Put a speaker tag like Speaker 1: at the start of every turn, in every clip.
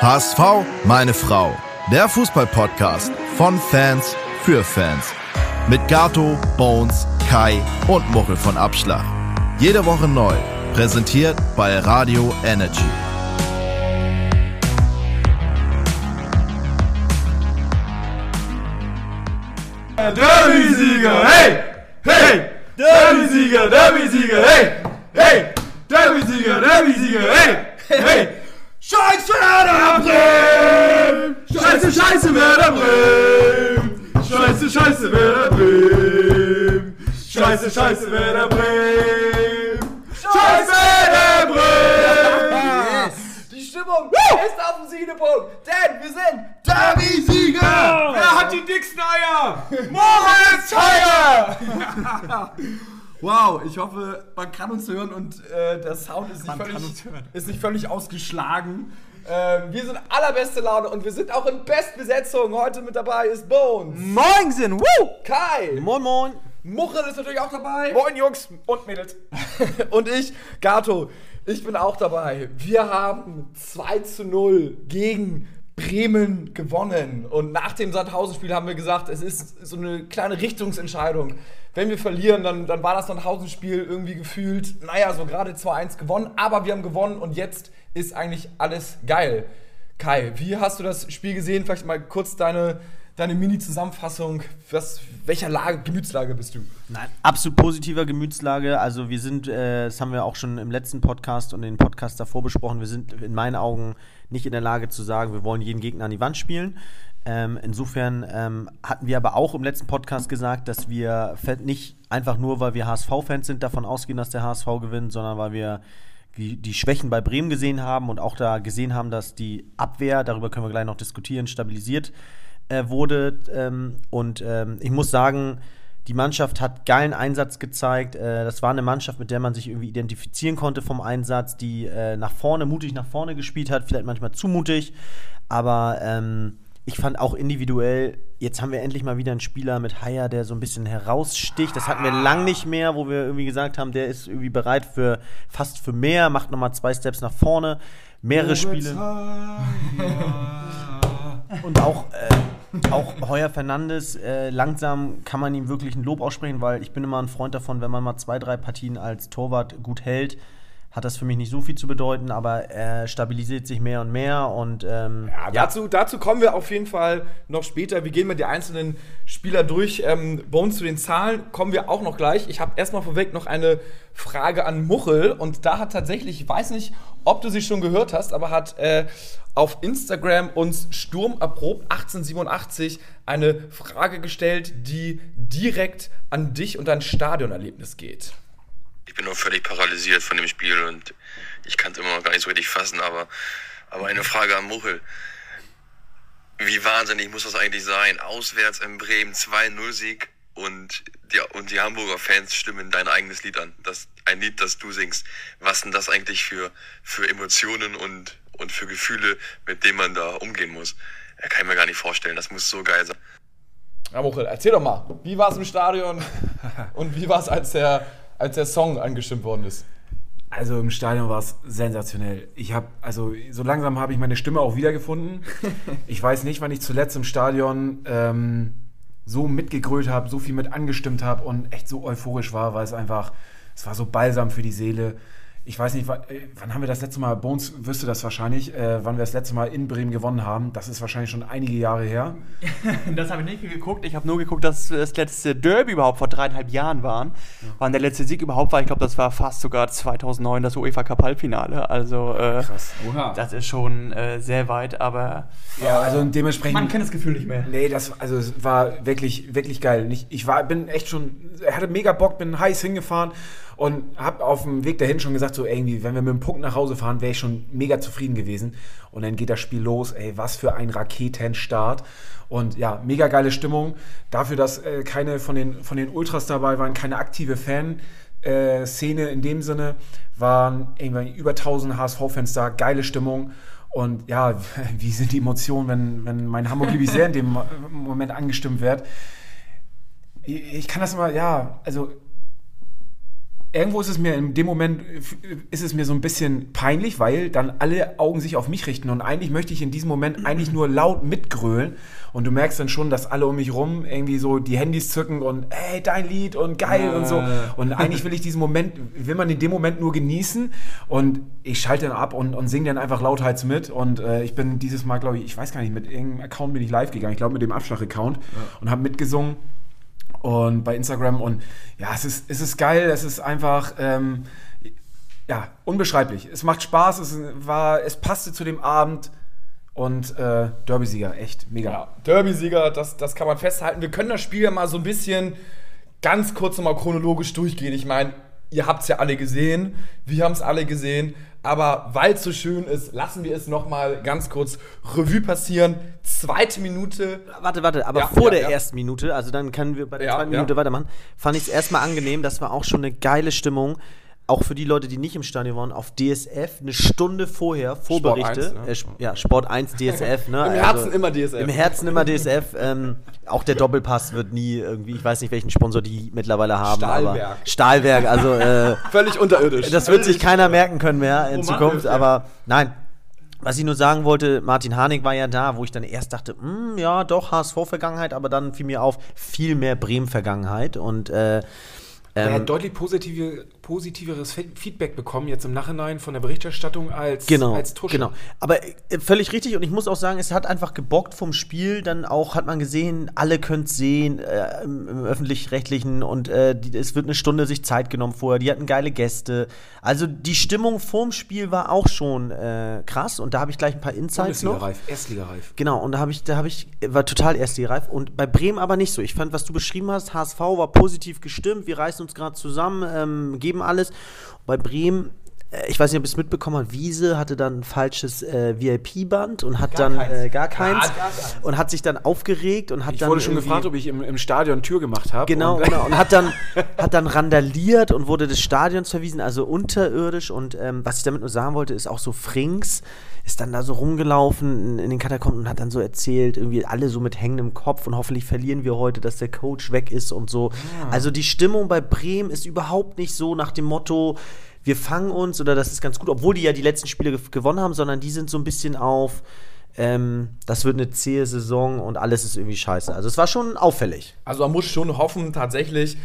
Speaker 1: HSV, meine Frau. Der Fußballpodcast von Fans für Fans. Mit Gato, Bones, Kai und Muchel von Abschlag. Jede Woche neu. Präsentiert bei Radio Energy.
Speaker 2: Derby-Sieger, hey! Hey! Derby-Sieger, Derby-Sieger, hey! Hey! Derby-Sieger, Derby-Sieger, hey! Hey! Scheiße Werder Bremen! Scheiße, Scheiße Werder Bremen! Scheiße, Scheiße Werder Bremen! Scheiße, Scheiße Werder Bremen! Scheiße Werder Bremen!
Speaker 3: Die Stimmung ist auf dem Siegepunkt, denn wir sind
Speaker 2: Derby-Sieger! Wer hat die dicksten Eier? Moritz Heyer!
Speaker 3: Wow, ich hoffe, man kann uns hören und äh, der Sound ist nicht,
Speaker 2: Man
Speaker 3: völlig, ist nicht völlig ausgeschlagen. Ähm, wir sind allerbeste Laune und wir sind auch in Bestbesetzung. Heute mit dabei ist Bones,
Speaker 4: Moinsen, woo!
Speaker 3: Kai,
Speaker 4: Moin, moin.
Speaker 3: Muchel ist natürlich auch dabei
Speaker 4: Moin, Jungs und Mädels.
Speaker 3: und ich, Gato. Ich bin auch dabei. Wir haben 2 zu 0 gegen Bremen gewonnen. Und nach dem Sandhausen-Spiel haben wir gesagt, es ist so eine kleine Richtungsentscheidung. Wenn wir verlieren, dann, dann war das Sandhausen-Spiel irgendwie gefühlt, naja, so gerade 2-1 gewonnen. Aber wir haben gewonnen und jetzt ist eigentlich alles geil. Kai, wie hast du das Spiel gesehen? Vielleicht mal kurz deine, deine Mini-Zusammenfassung. Was, welcher Lage, Gemütslage bist du?
Speaker 4: Nein, absolut positiver Gemütslage. Also wir sind, äh, das haben wir auch schon im letzten Podcast und den Podcast davor besprochen, wir sind in meinen Augen nicht in der Lage zu sagen, wir wollen jeden Gegner an die Wand spielen. Ähm, insofern ähm, hatten wir aber auch im letzten Podcast gesagt, dass wir nicht einfach nur, weil wir HSV-Fans sind, davon ausgehen, dass der HSV gewinnt, sondern weil wir die, die Schwächen bei Bremen gesehen haben und auch da gesehen haben, dass die Abwehr, darüber können wir gleich noch diskutieren, stabilisiert äh, wurde. Ähm, und ähm, ich muss sagen, die Mannschaft hat geilen Einsatz gezeigt. Äh, das war eine Mannschaft, mit der man sich irgendwie identifizieren konnte vom Einsatz, die äh, nach vorne, mutig nach vorne gespielt hat, vielleicht manchmal zu mutig. Aber ähm, ich fand auch individuell, jetzt haben wir endlich mal wieder einen Spieler mit Haier, der so ein bisschen heraussticht. Das hatten wir lang nicht mehr, wo wir irgendwie gesagt haben, der ist irgendwie bereit für fast für mehr, macht nochmal zwei Steps nach vorne, mehrere Spiele. Und auch, äh, auch Heuer Fernandes, äh, langsam kann man ihm wirklich ein Lob aussprechen, weil ich bin immer ein Freund davon, wenn man mal zwei, drei Partien als Torwart gut hält, hat das für mich nicht so viel zu bedeuten, aber er stabilisiert sich mehr und mehr und ähm,
Speaker 3: Ja, dazu, dazu kommen wir auf jeden Fall noch später. Wir gehen mal die einzelnen Spieler durch. Ähm, uns zu den Zahlen kommen wir auch noch gleich. Ich habe erstmal vorweg noch eine Frage an Muchel. Und da hat tatsächlich, ich weiß nicht, ob du sie schon gehört hast, aber hat äh, auf Instagram uns Sturm erprobt 1887 eine Frage gestellt, die direkt an dich und dein Stadionerlebnis geht.
Speaker 5: Ich bin noch völlig paralysiert von dem Spiel und ich kann es immer noch gar nicht so richtig fassen, aber, aber eine Frage an Muchel. Wie wahnsinnig muss das eigentlich sein? Auswärts in Bremen 2-0-Sieg und die, und die Hamburger Fans stimmen dein eigenes Lied an. Das, ein Lied, das du singst. Was sind das eigentlich für, für Emotionen und, und für Gefühle, mit denen man da umgehen muss? Ja, kann ich mir gar nicht vorstellen. Das muss so geil sein.
Speaker 3: Ja, Muchel, erzähl doch mal, wie war es im Stadion und wie war es, als der, als der Song angestimmt worden ist?
Speaker 2: Also im Stadion war es sensationell. Ich habe, also so langsam habe ich meine Stimme auch wiedergefunden. Ich weiß nicht, wann ich zuletzt im Stadion ähm, so mitgegrölt habe, so viel mit angestimmt habe und echt so euphorisch war, weil es einfach, es war so balsam für die Seele. Ich weiß nicht, wann, äh, wann haben wir das letzte Mal, Bones wüsste das wahrscheinlich, äh, wann wir das letzte Mal in Bremen gewonnen haben. Das ist wahrscheinlich schon einige Jahre her.
Speaker 6: Das habe ich nicht geguckt. Ich habe nur geguckt, dass das letzte Derby überhaupt vor dreieinhalb Jahren waren. Wann der letzte Sieg überhaupt war, ich glaube, das war fast sogar 2009 das UEFA Cup Halbfinale. Also äh,
Speaker 2: Krass.
Speaker 3: Oha.
Speaker 6: das ist schon äh, sehr weit, aber
Speaker 2: Ja, also dementsprechend.
Speaker 6: man kennt das Gefühl nicht mehr.
Speaker 2: Nee, das also es war wirklich wirklich geil. Ich, ich war bin echt schon hatte mega Bock, bin heiß hingefahren und habe auf dem Weg dahin schon gesagt so irgendwie, wenn wir mit dem Punkt nach Hause fahren, wäre ich schon mega zufrieden gewesen. Und dann geht das Spiel los, ey, was für ein Raketenstart. Und ja, mega geile Stimmung. Dafür, dass äh, keine von den von den Ultras dabei waren, keine aktive Fan äh, Szene in dem Sinne, waren irgendwie über 1000 HSV-Fans da, geile Stimmung. Und ja, wie sind die Emotionen, wenn, wenn mein Hamburg sehr in dem Mo- Moment angestimmt wird? Ich kann das immer, ja, also irgendwo ist es mir in dem Moment ist es mir so ein bisschen peinlich, weil dann alle Augen sich auf mich richten. Und eigentlich möchte ich in diesem Moment eigentlich nur laut mitgrölen. Und du merkst dann schon, dass alle um mich rum irgendwie so die Handys zücken und ey, dein Lied und geil und so. Und eigentlich will ich diesen Moment, will man in dem Moment nur genießen. Und ich schalte dann ab und, und singe dann einfach lauthals mit. Und äh, ich bin dieses Mal, glaube ich, ich weiß gar nicht, mit irgendeinem Account bin ich live gegangen, ich glaube mit dem Abschlag-Account. Und habe mitgesungen und bei Instagram und ja, es ist, es ist geil, es ist einfach ähm, ja, unbeschreiblich. Es macht Spaß, es war, es passte zu dem Abend und äh, Derby-Sieger, echt mega.
Speaker 3: Ja, Derby-Sieger, das, das kann man festhalten. Wir können das Spiel ja mal so ein bisschen ganz kurz nochmal chronologisch durchgehen. Ich meine, ihr habt es ja alle gesehen, wir haben es alle gesehen, aber weil es so schön ist, lassen wir es nochmal ganz kurz Revue passieren. Zweite Minute.
Speaker 4: Warte, warte, aber
Speaker 3: Ja,
Speaker 4: vor
Speaker 3: ja,
Speaker 4: der
Speaker 3: ja.
Speaker 4: ersten Minute, also dann können wir bei der zweiten. Minute weitermachen, fand ich es erstmal angenehm. Das war auch schon eine geile Stimmung. Auch für die Leute, die nicht im Stadion waren, auf DSF eine Stunde vorher Vorberichte.
Speaker 3: 1, ne?
Speaker 4: äh, ja, Sport 1 DSF. Ne?
Speaker 3: Im Herzen immer DSF.
Speaker 4: Im Herzen immer DSF. Ähm, auch der Doppelpass wird nie irgendwie, ich weiß nicht, welchen Sponsor die mittlerweile haben.
Speaker 3: Stahlwerk.
Speaker 4: Aber Stahlwerk, also äh,
Speaker 3: Völlig unterirdisch.
Speaker 4: das wird sich keiner merken können mehr in
Speaker 3: Oh Mann,
Speaker 4: Zukunft,
Speaker 3: ja.
Speaker 4: aber nein. Was ich nur sagen wollte, Martin Harnik war ja da, wo ich dann erst dachte, hm, ja, doch, HSV-Vergangenheit, aber dann fiel mir auf, viel mehr Bremen-Vergangenheit und äh,
Speaker 2: Er
Speaker 4: ähm,
Speaker 2: hat deutlich positive, positiveres Fe- Feedback bekommen jetzt im Nachhinein von der Berichterstattung als,
Speaker 4: Genau,
Speaker 2: als Tusche.
Speaker 4: genau. Aber äh, völlig richtig und ich muss auch sagen, es hat einfach gebockt vom Spiel. Dann auch hat man gesehen, alle können es sehen äh, im, im öffentlich-rechtlichen und äh, die, es wird eine Stunde sich Zeit genommen vorher. Die hatten geile Gäste. Also die Stimmung vorm Spiel war auch schon äh, krass und da habe ich gleich ein paar Insights noch.
Speaker 2: Bundesliga-reif, Erstliga-reif.
Speaker 4: Genau, und da habe ich, da habe ich, war total erstligareif. Und bei Bremen aber nicht so. Ich fand, was du beschrieben hast, HSV war positiv gestimmt, wir reißen uns gerade zusammen, ähm, geben alles. Bei Bremen, ich weiß nicht, ob ihr es mitbekommen habt, Wiese hatte dann ein falsches äh, VIP-Band und hat dann
Speaker 3: keins.
Speaker 4: äh, gar keins
Speaker 3: gar keins.
Speaker 4: und hat sich dann aufgeregt und hat
Speaker 2: Ich
Speaker 4: dann.
Speaker 2: wurde schon gefragt, ob ich im, im Stadion Tür gemacht habe.
Speaker 4: Genau,
Speaker 2: und,
Speaker 4: genau. Und hat dann, hat dann randaliert und wurde des Stadions verwiesen, also unterirdisch. Und ähm, was ich damit nur sagen wollte, ist auch so Frings ist dann da so rumgelaufen in, in den Katakomben und hat dann so erzählt, irgendwie alle so mit hängendem Kopf und hoffentlich verlieren wir heute, dass der Coach weg ist und so. Also die Stimmung bei Bremen ist überhaupt nicht so nach dem Motto, wir fangen uns oder das ist ganz gut, obwohl die ja die letzten Spiele ge gewonnen haben, sondern die sind so ein bisschen auf, ähm, das wird eine zähe Saison und alles ist irgendwie scheiße. Also es war schon auffällig.
Speaker 3: Also man muss schon hoffen tatsächlich,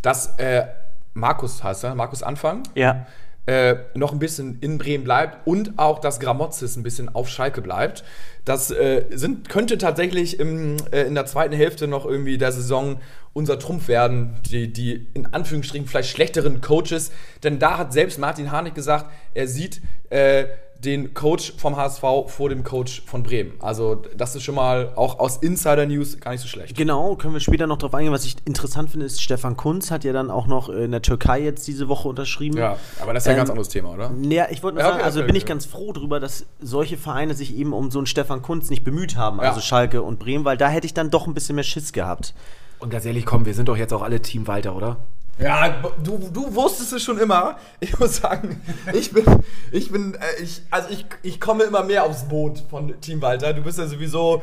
Speaker 3: dass äh, Markus heißt er, Markus Anfang,
Speaker 6: Ja.
Speaker 3: Äh, noch ein bisschen in Bremen bleibt und auch, dass Gramozis ein bisschen auf Schalke bleibt. Das äh, sind, könnte tatsächlich im, äh, in der zweiten Hälfte noch irgendwie der Saison unser Trumpf werden, die, die in Anführungsstrichen vielleicht schlechteren Coaches. Denn da hat selbst Martin Harnik gesagt, er sieht äh, den Coach vom HSV vor dem Coach von Bremen. Also das ist schon mal auch aus Insider-News gar nicht so schlecht.
Speaker 4: Genau, können wir später noch drauf eingehen. Was ich interessant finde, ist, Stefan Kunz hat ja dann auch noch in der Türkei jetzt diese Woche unterschrieben.
Speaker 3: Ja, aber das ist ja ein
Speaker 4: Ähm,
Speaker 3: ganz anderes Thema, oder?
Speaker 4: Ja, ich wollte nur
Speaker 3: Ja,
Speaker 4: sagen,
Speaker 3: okay,
Speaker 4: also
Speaker 3: okay,
Speaker 4: bin ich
Speaker 3: okay.
Speaker 4: ganz froh drüber, dass solche Vereine sich eben um so einen Stefan Kunz nicht bemüht haben,
Speaker 3: Ja.
Speaker 4: also Schalke und Bremen, weil da hätte ich dann doch ein bisschen mehr Schiss gehabt.
Speaker 2: und ganz ehrlich, komm, wir sind doch jetzt auch alle Team Walter, oder?
Speaker 3: Ja, du, du wusstest es schon immer. Ich muss sagen, ich bin, ich bin, äh, ich, also ich, ich komme immer mehr aufs Boot von Team Walter. Du bist ja sowieso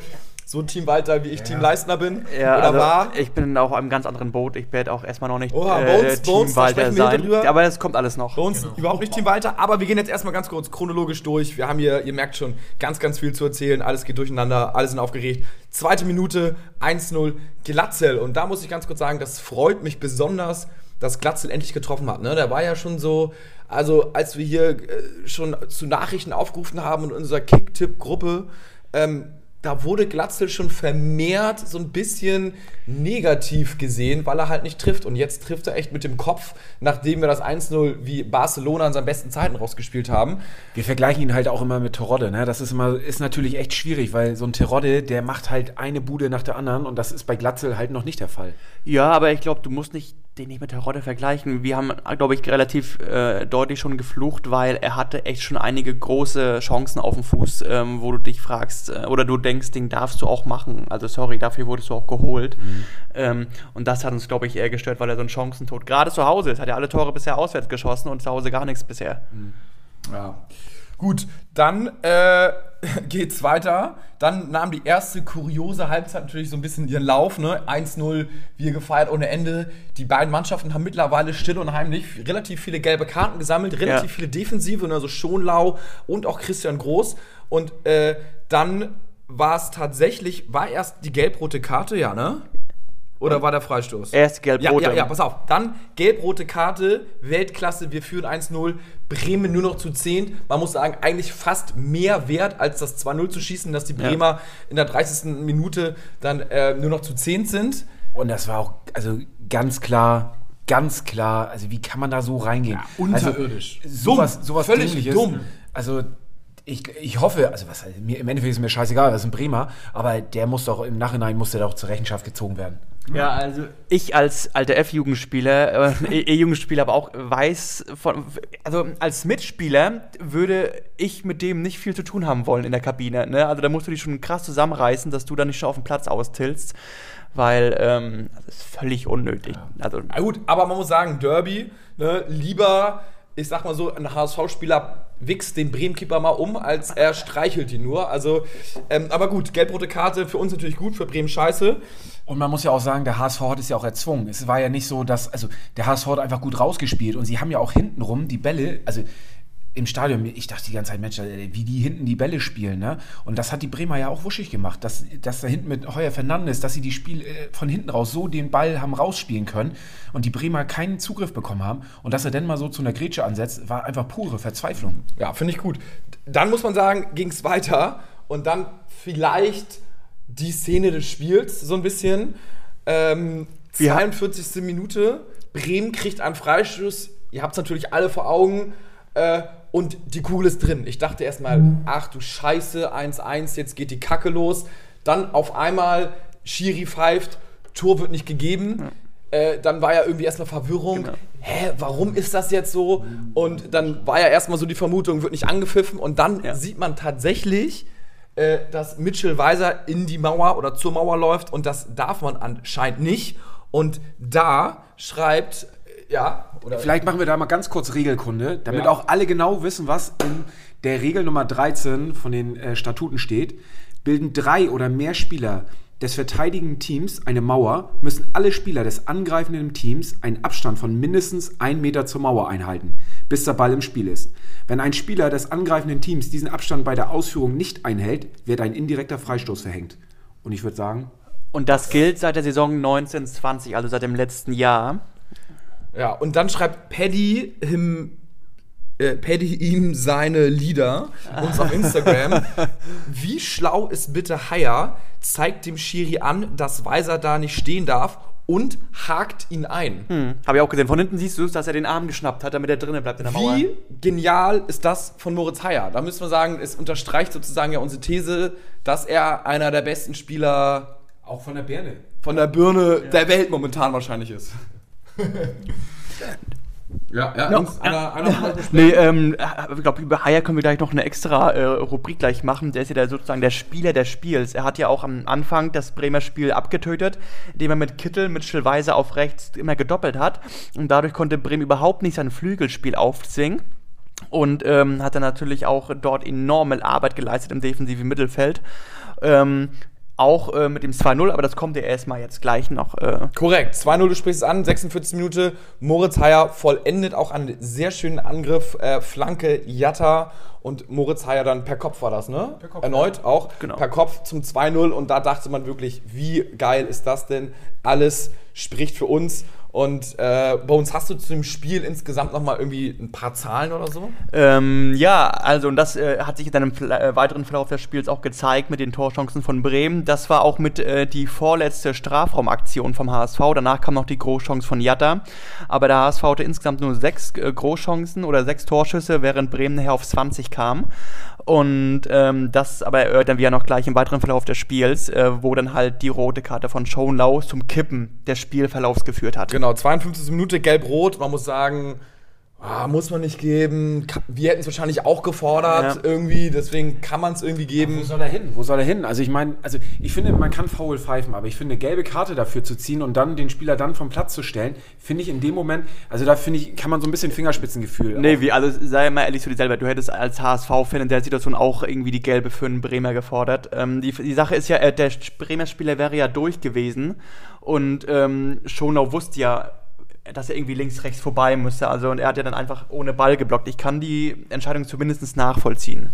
Speaker 3: so ein Team Walter, wie ich Team Leistner bin.
Speaker 6: Ja,
Speaker 3: oder
Speaker 6: also
Speaker 3: war.
Speaker 6: ich bin auch auf einem ganz anderen Boot. Ich werde auch erstmal noch nicht
Speaker 3: Oha,
Speaker 6: äh,
Speaker 3: Bones,
Speaker 6: Team
Speaker 3: Bones, da
Speaker 6: Walter
Speaker 3: sprechen wir
Speaker 6: sein.
Speaker 3: drüber.
Speaker 6: Aber es kommt alles noch.
Speaker 3: Bei uns überhaupt nicht Team Walter, aber wir gehen jetzt erstmal ganz kurz chronologisch durch. Wir haben hier, ihr merkt schon, ganz, ganz viel zu erzählen. Alles geht durcheinander, alle sind aufgeregt. Zweite Minute, 1-0, Glatzel. Und da muss ich ganz kurz sagen, das freut mich besonders, dass Glatzel endlich getroffen hat. Ne? Der war ja schon so, also als wir hier äh, schon zu Nachrichten aufgerufen haben in unserer Kick-Tipp-Gruppe, ähm, da wurde Glatzel schon vermehrt so ein bisschen negativ gesehen, weil er halt nicht trifft. Und jetzt trifft er echt mit dem Kopf, nachdem wir das 1-0 wie Barcelona in seinen besten Zeiten rausgespielt haben.
Speaker 2: Wir vergleichen ihn halt auch immer mit Terodde, ne? Das ist immer, ist natürlich echt schwierig, weil so ein Terodde, der macht halt eine Bude nach der anderen und das ist bei Glatzel halt noch nicht der Fall.
Speaker 6: Ja, aber ich glaube, du musst nicht den nicht mit der Rotte vergleichen. Wir haben, glaube ich, relativ äh, deutlich schon geflucht, weil er hatte echt schon einige große Chancen auf dem Fuß, ähm, wo du dich fragst äh, oder du denkst, den darfst du auch machen. Also sorry, dafür wurdest du auch geholt. Ähm, und das hat uns, glaube ich, eher gestört, weil er so ein Chancentod gerade zu Hause ist. Hat ja alle Tore bisher auswärts geschossen und zu Hause gar nichts bisher.
Speaker 3: Ja. Gut, dann äh, geht's weiter. Dann nahm die erste kuriose Halbzeit natürlich so ein bisschen ihren Lauf. Ne? 1-0, wir gefeiert ohne Ende. Die beiden Mannschaften haben mittlerweile still und heimlich relativ viele gelbe Karten gesammelt, relativ
Speaker 6: Ja.
Speaker 3: viele Defensive, also Schonlau und auch Christian Groß. Und äh, dann war es tatsächlich, war erst die gelb-rote Karte, ja, ne? Oder war der Freistoß?
Speaker 6: Erst gelb-rote.
Speaker 3: Ja, ja, ja, pass auf. Dann gelb-rote Karte, Weltklasse, wir führen 1-0, Bremen nur noch zu 10. Man muss sagen, eigentlich fast mehr wert, als das 2-0 zu schießen, dass die Bremer in der 30. Minute dann äh, nur noch zu 10 sind.
Speaker 2: Und das war auch, also ganz klar, ganz klar, also wie kann man da so reingehen?
Speaker 3: unterirdisch.
Speaker 2: Also, sowas,
Speaker 3: Dumm,
Speaker 2: sowas
Speaker 3: völlig
Speaker 2: Dämliches.
Speaker 3: dumm.
Speaker 2: Also ich, ich hoffe, also was, mir, im Endeffekt ist mir scheißegal, das ist ein Bremer, aber der muss doch im Nachhinein muss der doch zur Rechenschaft gezogen werden.
Speaker 6: Ja, also ich als alter F-Jugendspieler, äh, E-Jugendspieler, aber auch weiß von, also als Mitspieler würde ich mit dem nicht viel zu tun haben wollen in der Kabine. Ne? Also da musst du dich schon krass zusammenreißen, dass du dann nicht schon auf dem Platz austilst, weil ähm, das ist völlig unnötig. Also
Speaker 3: Na gut, aber man muss sagen, Derby, ne, lieber, ich sag mal so, ein HSV-Spieler wichst den Bremen-Keeper mal um, als er streichelt ihn nur. Also, ähm, aber gut, gelb-rote Karte für uns natürlich gut, für Bremen scheiße.
Speaker 2: Und man muss ja auch sagen, der HSV hat es ja auch erzwungen. Es war ja nicht so, dass, also der HSV hat einfach gut rausgespielt und sie haben ja auch hintenrum die Bälle, also im Stadion, ich dachte die ganze Zeit, Mensch, wie die hinten die Bälle spielen, ne? Und das hat die Bremer ja auch wuschig gemacht, dass, dass da hinten mit Heuer Fernandes, dass sie die Spiel äh, von hinten raus so den Ball haben rausspielen können und die Bremer keinen Zugriff bekommen haben und dass er dann mal so zu einer Grätsche ansetzt, war einfach pure Verzweiflung.
Speaker 3: Ja, finde ich gut. Dann muss man sagen, ging es weiter und dann vielleicht die Szene des Spiels so ein bisschen. Ähm,
Speaker 6: Wir-
Speaker 3: 42. Minute, Bremen kriegt einen Freistoß. Ihr habt es natürlich alle vor Augen. Äh, und die Kugel ist drin. Ich dachte erstmal, ach du Scheiße, 1-1, jetzt geht die Kacke los. Dann auf einmal Schiri pfeift, Tor wird nicht gegeben. Äh, dann war ja irgendwie erstmal Verwirrung.
Speaker 6: Genau.
Speaker 3: Hä, warum ist das jetzt so? Und dann war ja erstmal so die Vermutung, wird nicht angepfiffen. Und dann
Speaker 6: Ja.
Speaker 3: sieht man tatsächlich, äh, dass Mitchell Weiser in die Mauer oder zur Mauer läuft. Und das darf man anscheinend nicht. Und da schreibt, äh, ja,
Speaker 2: Vielleicht machen wir da mal ganz kurz Regelkunde, damit
Speaker 3: Ja.
Speaker 2: auch alle genau wissen, was in der Regel Nummer 13 von den äh, Statuten steht. Bilden drei oder mehr Spieler des verteidigenden Teams eine Mauer, müssen alle Spieler des angreifenden Teams einen Abstand von mindestens 1 Meter zur Mauer einhalten, bis der Ball im Spiel ist. Wenn ein Spieler des angreifenden Teams diesen Abstand bei der Ausführung nicht einhält, wird ein indirekter Freistoß verhängt. Und ich würde sagen,
Speaker 6: und das gilt seit der Saison 1920, also seit dem letzten Jahr.
Speaker 3: Ja, und dann schreibt Paddy him, äh, Paddy ihm seine Lieder uns auf Instagram. Wie schlau ist bitte Haier? Zeigt dem Schiri an, dass Weiser da nicht stehen darf und hakt ihn ein.
Speaker 6: Hm. Habe ich auch gesehen. Von hinten siehst du, dass er den Arm geschnappt hat, damit er drinnen bleibt in der Mauer.
Speaker 3: Wie genial ist das von Moritz Haier? Da müssen wir sagen, es unterstreicht sozusagen ja unsere These, dass er einer der besten Spieler
Speaker 2: auch von der Birne.
Speaker 3: von der Birne der Welt momentan wahrscheinlich ist. ja, ja, Jungs, einer, einer besprechen?
Speaker 6: Nee, ähm, ich glaube, über Haier können wir gleich noch eine extra äh, Rubrik gleich machen. Der ist ja der, sozusagen der Spieler des Spiels. Er hat ja auch am Anfang das Bremer Spiel abgetötet, indem er mit Kittel, mit Schillweise auf rechts immer gedoppelt hat. Und dadurch konnte Bremen überhaupt nicht sein Flügelspiel aufzwingen. Und ähm, hat dann natürlich auch dort enorme Arbeit geleistet im defensiven Mittelfeld. Ähm, auch äh, mit dem 2-0, aber das kommt ja erstmal jetzt gleich noch. Äh,
Speaker 3: Korrekt, 2-0, du sprichst es an, 46 Minute. Moritz Heyer vollendet auch einen sehr schönen Angriff, äh, Flanke Jatta und Moritz Heyer dann per Kopf war das, ne? Per
Speaker 2: Kopf,
Speaker 3: Erneut auch
Speaker 6: Genau.
Speaker 3: per Kopf zum 2-0 und da dachte man wirklich, wie geil ist das denn? Alles spricht für uns. Und äh, bei uns hast du zu dem Spiel insgesamt nochmal irgendwie ein paar Zahlen oder so?
Speaker 6: Ähm, ja, also und das äh, hat sich in einem äh, weiteren Verlauf des Spiels auch gezeigt mit den Torchancen von Bremen. Das war auch mit äh, die vorletzte Strafraumaktion vom HSV. Danach kam noch die Großchance von Jatta. Aber der HSV hatte insgesamt nur sechs äh, Großchancen oder sechs Torschüsse, während Bremen nachher auf 20 kam. Und ähm, das aber erörtern wir ja noch gleich im weiteren Verlauf des Spiels, äh, wo dann halt die rote Karte von Schonlau zum Kippen des Spielverlaufs geführt hat.
Speaker 3: Genau, 52. Minute, gelb-rot. Man muss sagen, ah, muss man nicht geben. Wir hätten es wahrscheinlich auch gefordert
Speaker 6: Ja.
Speaker 3: irgendwie, deswegen kann man es irgendwie geben.
Speaker 2: Wo soll er hin? Wo soll er hin? Also ich meine, also ich finde, man kann faul pfeifen, aber ich finde, eine gelbe Karte dafür zu ziehen und dann den Spieler dann vom Platz zu stellen, finde ich in dem Moment, also da finde ich, kann man so ein bisschen Fingerspitzengefühl.
Speaker 6: Nee, wie alles, sei mal ehrlich zu dir selber, du hättest als HSV-Fan in der Situation auch irgendwie die gelbe für einen Bremer gefordert. Ähm, die, die Sache ist ja, äh, der Bremer Spieler wäre ja durch gewesen und ähm, Schonau wusste ja, dass er irgendwie links, rechts vorbei musste. Also und er hat ja dann einfach ohne Ball geblockt. Ich kann die Entscheidung zumindest nachvollziehen.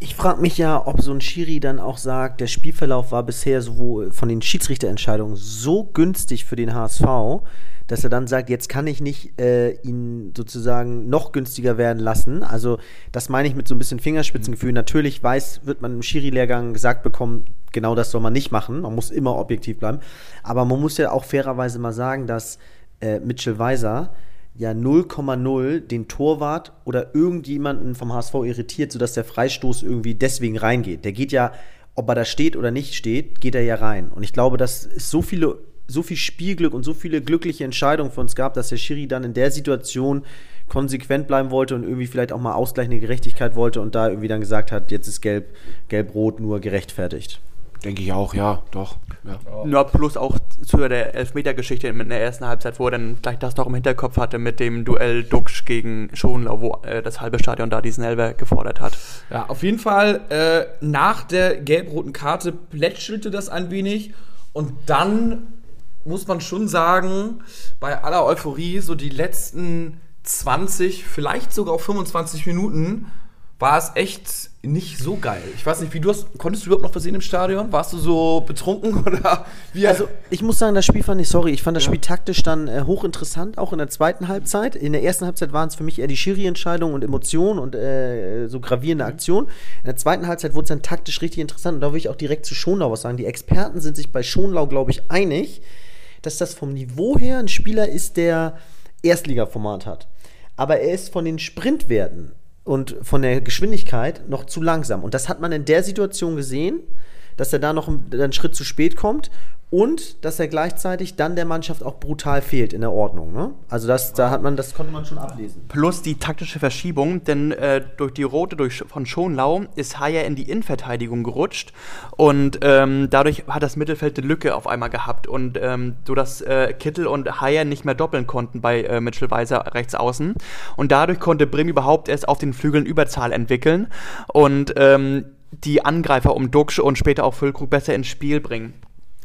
Speaker 4: Ich frage mich ja, ob so ein Schiri dann auch sagt, der Spielverlauf war bisher sowohl von den Schiedsrichterentscheidungen so günstig für den HSV, dass er dann sagt, jetzt kann ich nicht äh, ihn sozusagen noch günstiger werden lassen. Also das meine ich mit so ein bisschen Fingerspitzengefühl. Natürlich weiß, wird man im Schiri-Lehrgang gesagt bekommen, genau das soll man nicht machen. Man muss immer objektiv bleiben. Aber man muss ja auch fairerweise mal sagen, dass äh, Mitchell Weiser ja 0,0 den Torwart oder irgendjemanden vom HSV irritiert, sodass der Freistoß irgendwie deswegen reingeht. Der geht ja, ob er da steht oder nicht steht, geht er ja rein. Und ich glaube, dass es so viele, so viel Spielglück und so viele glückliche Entscheidungen für uns gab, dass der Schiri dann in der Situation konsequent bleiben wollte und irgendwie vielleicht auch mal ausgleichende Gerechtigkeit wollte und da irgendwie dann gesagt hat, jetzt ist gelb, gelb-rot nur gerechtfertigt.
Speaker 2: Denke ich auch, ja, doch. Ja.
Speaker 6: Ja, plus auch zu der Elfmeter-Geschichte in der ersten Halbzeit, wo er dann vielleicht das noch im Hinterkopf hatte mit dem Duell Duxch gegen Schonlau, wo äh, das halbe Stadion da diesen Elfer gefordert hat.
Speaker 3: Ja, auf jeden Fall äh, nach der gelb-roten Karte plätschelte das ein wenig und dann muss man schon sagen, bei aller Euphorie, so die letzten 20, vielleicht sogar auch 25 Minuten, war es echt nicht so geil. Ich weiß nicht, wie du hast, konntest du überhaupt noch was sehen im Stadion? Warst du so betrunken oder wie?
Speaker 4: Also, ich muss sagen, das Spiel fand ich, sorry, ich fand das Spiel taktisch dann äh, hochinteressant, auch in der zweiten Halbzeit. In der ersten Halbzeit waren es für mich eher die Schiri-Entscheidungen und Emotionen und äh, so gravierende Aktionen. In der zweiten Halbzeit wurde es dann taktisch richtig interessant und da will ich auch direkt zu Schonlau was sagen. Die Experten sind sich bei Schonlau, glaube ich, einig, dass das vom Niveau her ein Spieler ist, der Erstligaformat hat. Aber er ist von den Sprintwerten und von der Geschwindigkeit noch zu langsam. Und das hat man in der Situation gesehen, dass er da noch einen, einen Schritt zu spät kommt und dass er gleichzeitig dann der Mannschaft auch brutal fehlt in der Ordnung. Ne? Also das, da hat man, das konnte man schon ablesen.
Speaker 6: Plus die taktische Verschiebung, denn äh, durch die rote durch, von Schonlau ist Haier in die Innenverteidigung gerutscht und ähm, dadurch hat das Mittelfeld eine Lücke auf einmal gehabt und ähm, so dass äh, Kittel und Haier nicht mehr doppeln konnten bei äh, Mitchell Weiser rechts außen und dadurch konnte Bremen überhaupt erst auf den Flügeln Überzahl entwickeln und ähm, die Angreifer um Duxch und später auch Füllkrug besser ins Spiel bringen.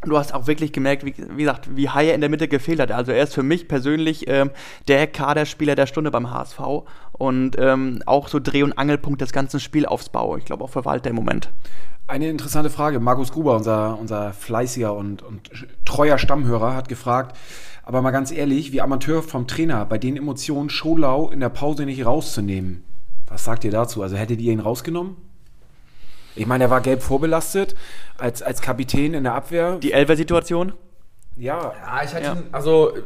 Speaker 6: Du hast auch wirklich gemerkt, wie, wie gesagt, wie Haier in der Mitte gefehlt hat. Also er ist für mich persönlich ähm, der Kaderspieler der Stunde beim HSV und ähm, auch so Dreh- und Angelpunkt des ganzen Spielaufbau. Ich glaube auch für Walter im Moment.
Speaker 2: Eine interessante Frage. Markus Gruber, unser, unser fleißiger und, und treuer Stammhörer, hat gefragt, aber mal ganz ehrlich, wie Amateur vom Trainer, bei den Emotionen Scholau in der Pause nicht rauszunehmen. Was sagt ihr dazu? Also hättet ihr ihn rausgenommen? Ich meine, er war gelb vorbelastet als, als Kapitän in der Abwehr.
Speaker 6: Die Elfer-Situation?
Speaker 2: ja,
Speaker 3: Ja, ich hätte
Speaker 6: Ja.
Speaker 3: ihn, also, äh,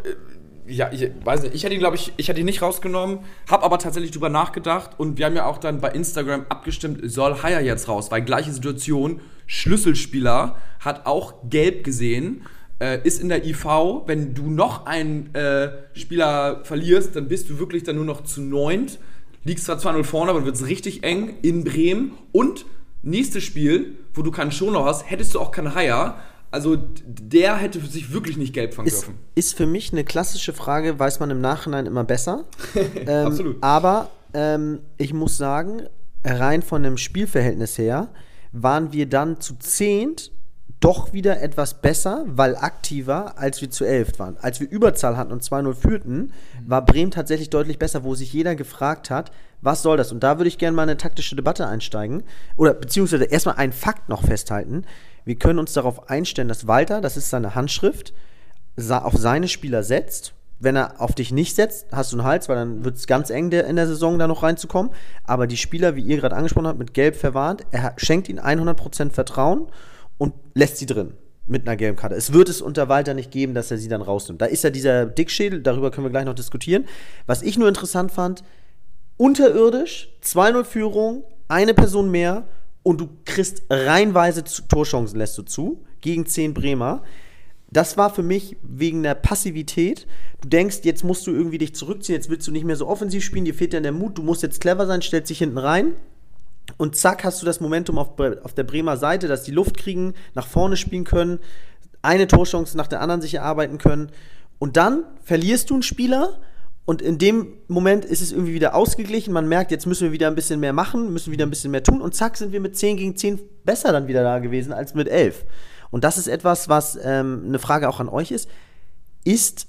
Speaker 3: ja, ich weiß nicht, ich hätte ihn, glaube ich, ich hätte ihn nicht rausgenommen, habe aber tatsächlich drüber nachgedacht und wir haben ja auch dann bei Instagram abgestimmt, soll Haier jetzt raus, weil gleiche Situation, Schlüsselspieler hat auch gelb gesehen, äh, ist in der IV, wenn du noch einen äh, Spieler verlierst, dann bist du wirklich dann nur noch zu neunt, liegst zwar 2-0 vorne, aber dann wird es richtig eng in Bremen und nächstes Spiel, wo du keinen Schonau hast, hättest du auch keinen Haier. Also der hätte für sich wirklich nicht gelb fangen
Speaker 4: Ist,
Speaker 3: dürfen.
Speaker 4: ist für mich eine klassische Frage, weiß man im Nachhinein immer besser. ähm,
Speaker 3: Absolut.
Speaker 4: Aber ähm, ich muss sagen, rein von dem Spielverhältnis her, waren wir dann zu zehnt doch wieder etwas besser, weil aktiver, als wir zu elf waren. Als wir Überzahl hatten und 2-0 führten, war Bremen tatsächlich deutlich besser, wo sich jeder gefragt hat, was soll das? Und da würde ich gerne mal eine taktische Debatte einsteigen. Oder beziehungsweise erstmal einen Fakt noch festhalten. Wir können uns darauf einstellen, dass Walter, das ist seine Handschrift, auf seine Spieler setzt. Wenn er auf dich nicht setzt, hast du einen Hals, weil dann wird es ganz eng in der Saison da noch reinzukommen. Aber die Spieler, wie ihr gerade angesprochen habt, mit Gelb verwarnt, er schenkt ihnen 100% Vertrauen und lässt sie drin mit einer gelben Karte. Es wird es unter Walter nicht geben, dass er sie dann rausnimmt. Da ist ja dieser Dickschädel, darüber können wir gleich noch diskutieren. Was ich nur interessant fand, unterirdisch, 2-0 Führung, eine Person mehr und du kriegst reinweise zu- Torchancen lässt du zu, gegen 10 Bremer. das war für mich wegen der Passivität. Du denkst, jetzt musst du irgendwie dich zurückziehen, jetzt willst du nicht mehr so offensiv spielen, dir fehlt dann der Mut, du musst jetzt clever sein, stellst dich hinten rein. Und zack, hast du das Momentum auf, auf der Bremer Seite, dass die Luft kriegen, nach vorne spielen können, eine Torchance nach der anderen sich erarbeiten können. Und dann verlierst du einen Spieler und in dem Moment ist es irgendwie wieder ausgeglichen. Man merkt, jetzt müssen wir wieder ein bisschen mehr machen, müssen wieder ein bisschen mehr tun. Und zack, sind wir mit 10 gegen 10 besser dann wieder da gewesen als mit 11. Und das ist etwas, was ähm, eine Frage auch an euch ist. Ist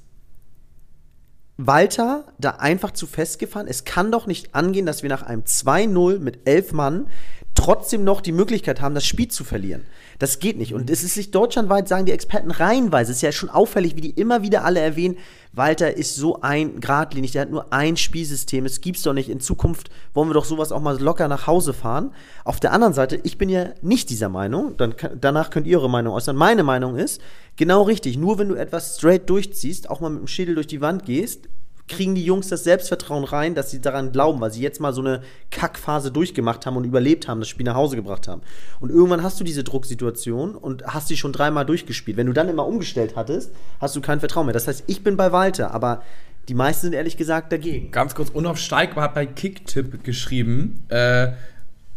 Speaker 4: Walter da einfach zu festgefahren? Es kann doch nicht angehen, dass wir nach einem 2-0 mit 11 Mann trotzdem noch die Möglichkeit haben, das Spiel zu verlieren. Das geht nicht. Und es ist sich deutschlandweit, sagen die Experten reihenweise, es ist ja schon auffällig, wie die immer wieder alle erwähnen, Walter ist so ein geradlinig, der hat nur ein Spielsystem, es gibt's doch nicht. In Zukunft wollen wir doch sowas auch mal locker nach Hause fahren. Auf der anderen Seite, ich bin ja nicht dieser Meinung, dann, danach könnt ihr eure Meinung äußern. Meine Meinung ist, genau richtig, nur wenn du etwas straight durchziehst, auch mal mit dem Schädel durch die Wand gehst, kriegen die Jungs das Selbstvertrauen rein, dass sie daran glauben, weil sie jetzt mal so eine Kackphase durchgemacht haben und überlebt haben, das Spiel nach Hause gebracht haben. Und irgendwann hast du diese Drucksituation und hast sie schon dreimal durchgespielt. Wenn du dann immer umgestellt hattest, hast du kein Vertrauen mehr. Das heißt, ich bin bei Walter, aber die meisten sind ehrlich gesagt dagegen.
Speaker 3: Ganz kurz, unaufsteigbar hat bei Kicktipp geschrieben, äh,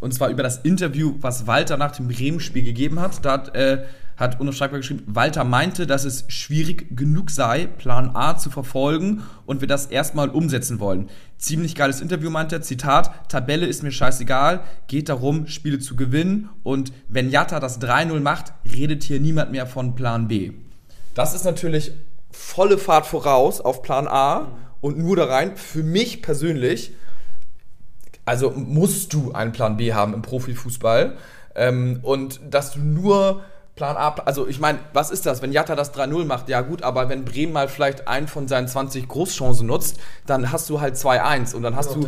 Speaker 3: und zwar über das Interview, was Walter nach dem Bremen-Spiel gegeben hat. Da hat, äh, hat unaufsteigbar geschrieben, Walter meinte, dass es schwierig genug sei, Plan A zu verfolgen und wir das erstmal umsetzen wollen. Ziemlich geiles Interview meinte er, Zitat, Tabelle ist mir scheißegal, geht darum, Spiele zu gewinnen und wenn Jatta das 3-0 macht, redet hier niemand mehr von Plan B. Das ist natürlich volle Fahrt voraus auf Plan A und nur da rein. Für mich persönlich, also musst du einen Plan B haben im Profifußball. Ähm, und dass du nur Plan A, also ich meine, was ist das, wenn Jatta das 3-0 macht? Ja gut, aber wenn Bremen mal vielleicht einen von seinen 20 Großchancen nutzt, dann hast du halt 2-1 und dann hast du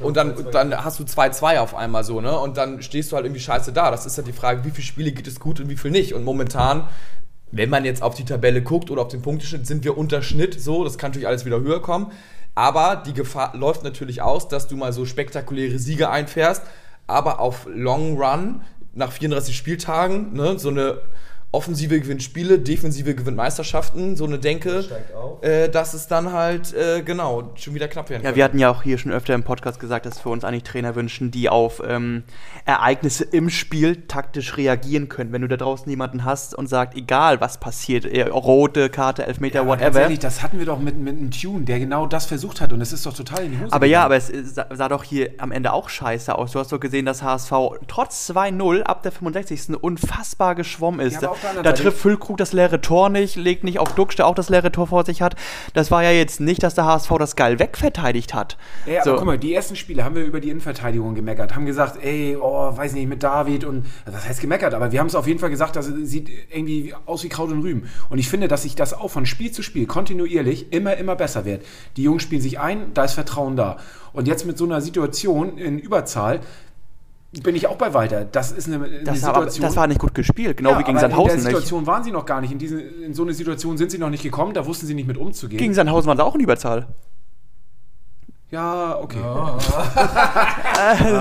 Speaker 3: und dann, dann hast du 2-2 auf einmal so, ne? Und dann stehst du halt irgendwie scheiße da. Das ist halt die Frage, wie viele Spiele geht es gut und wie viel nicht. Und momentan wenn man jetzt auf die Tabelle guckt oder auf den Punkteschnitt, sind wir unter Schnitt so. Das kann natürlich alles wieder höher kommen. Aber die Gefahr läuft natürlich aus, dass du mal so spektakuläre Siege einfährst. Aber auf Long Run, nach 34 Spieltagen, ne, so eine Offensive gewinnt Spiele, Defensive gewinnt Meisterschaften, so eine Denke, äh, dass es dann halt, äh, genau, schon wieder knapp werden
Speaker 6: Ja, wir hatten ja auch hier schon öfter im Podcast gesagt, dass wir uns eigentlich Trainer wünschen, die auf ähm, Ereignisse im Spiel taktisch reagieren können. Wenn du da draußen jemanden hast und sagt, egal was passiert, äh, rote Karte, Elfmeter,
Speaker 2: ganz
Speaker 6: whatever.
Speaker 2: ehrlich, das hatten wir doch mit, mit einem Tune, der genau das versucht hat und es ist doch total in die Hose
Speaker 6: Aber ja,
Speaker 2: gegangen.
Speaker 6: aber es sah, sah doch hier am Ende auch scheiße aus. Du hast doch gesehen, dass HSV trotz 2-0 ab der 65. unfassbar geschwommen ist.
Speaker 2: Ja,
Speaker 6: da trifft Füllkrug das leere Tor nicht, legt nicht auf Duxch, der auch das leere Tor vor sich hat. Das war ja jetzt nicht, dass der HSV das geil wegverteidigt hat.
Speaker 2: Ja, aber
Speaker 6: So.
Speaker 2: guck mal, die ersten Spiele haben wir über die Innenverteidigung gemeckert, haben gesagt, ey, oh, weiß nicht, mit David und das heißt gemeckert, aber wir haben es auf jeden Fall gesagt, das sieht irgendwie aus wie Kraut und Rüben. Und ich finde, dass sich das auch von Spiel zu Spiel kontinuierlich immer, immer besser wird. Die Jungs spielen sich ein, da ist Vertrauen da. Und jetzt mit so einer Situation in Überzahl bin ich auch bei Walter. Das ist eine, eine
Speaker 6: Das, war,
Speaker 2: Situation.
Speaker 6: das war nicht gut gespielt, genau
Speaker 2: ja,
Speaker 6: wie gegen Sandhausen.
Speaker 2: In der
Speaker 6: nicht?
Speaker 2: Situation waren sie noch gar nicht. In, diese, in so eine Situation sind sie noch nicht gekommen, da wussten sie nicht mit umzugehen.
Speaker 6: Gegen Sandhausen waren sie auch in Überzahl.
Speaker 2: Ja, okay.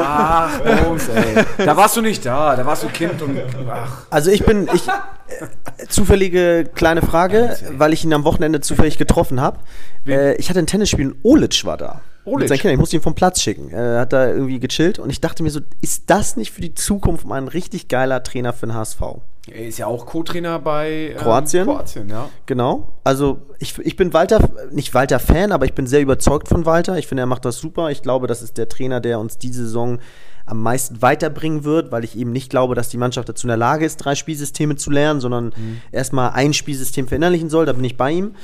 Speaker 2: ach, Bums, ey. Da warst du nicht da, da warst du Kind und ach.
Speaker 4: Also ich bin, ich, äh, zufällige kleine Frage, weil ich ihn am Wochenende zufällig getroffen habe. Äh, ich hatte ein Tennisspiel und Olic war da.
Speaker 2: Olic?
Speaker 4: Mit seinen Kindern. Ich musste ihn vom Platz schicken. Er hat da irgendwie gechillt und ich dachte mir so, ist das nicht für die Zukunft mal ein richtig geiler Trainer für den HSV?
Speaker 2: Er ist ja auch Co-Trainer bei ähm,
Speaker 4: Kroatien?
Speaker 2: Kroatien, ja.
Speaker 4: Genau. Also ich, ich bin Walter, nicht Walter-Fan, aber ich bin sehr überzeugt von Walter. Ich finde, er macht das super. Ich glaube, das ist der Trainer, der uns diese Saison am meisten weiterbringen wird, weil ich eben nicht glaube, dass die Mannschaft dazu in der Lage ist, drei Spielsysteme zu lernen, sondern erstmal ein Spielsystem verinnerlichen soll. Da bin ich bei ihm.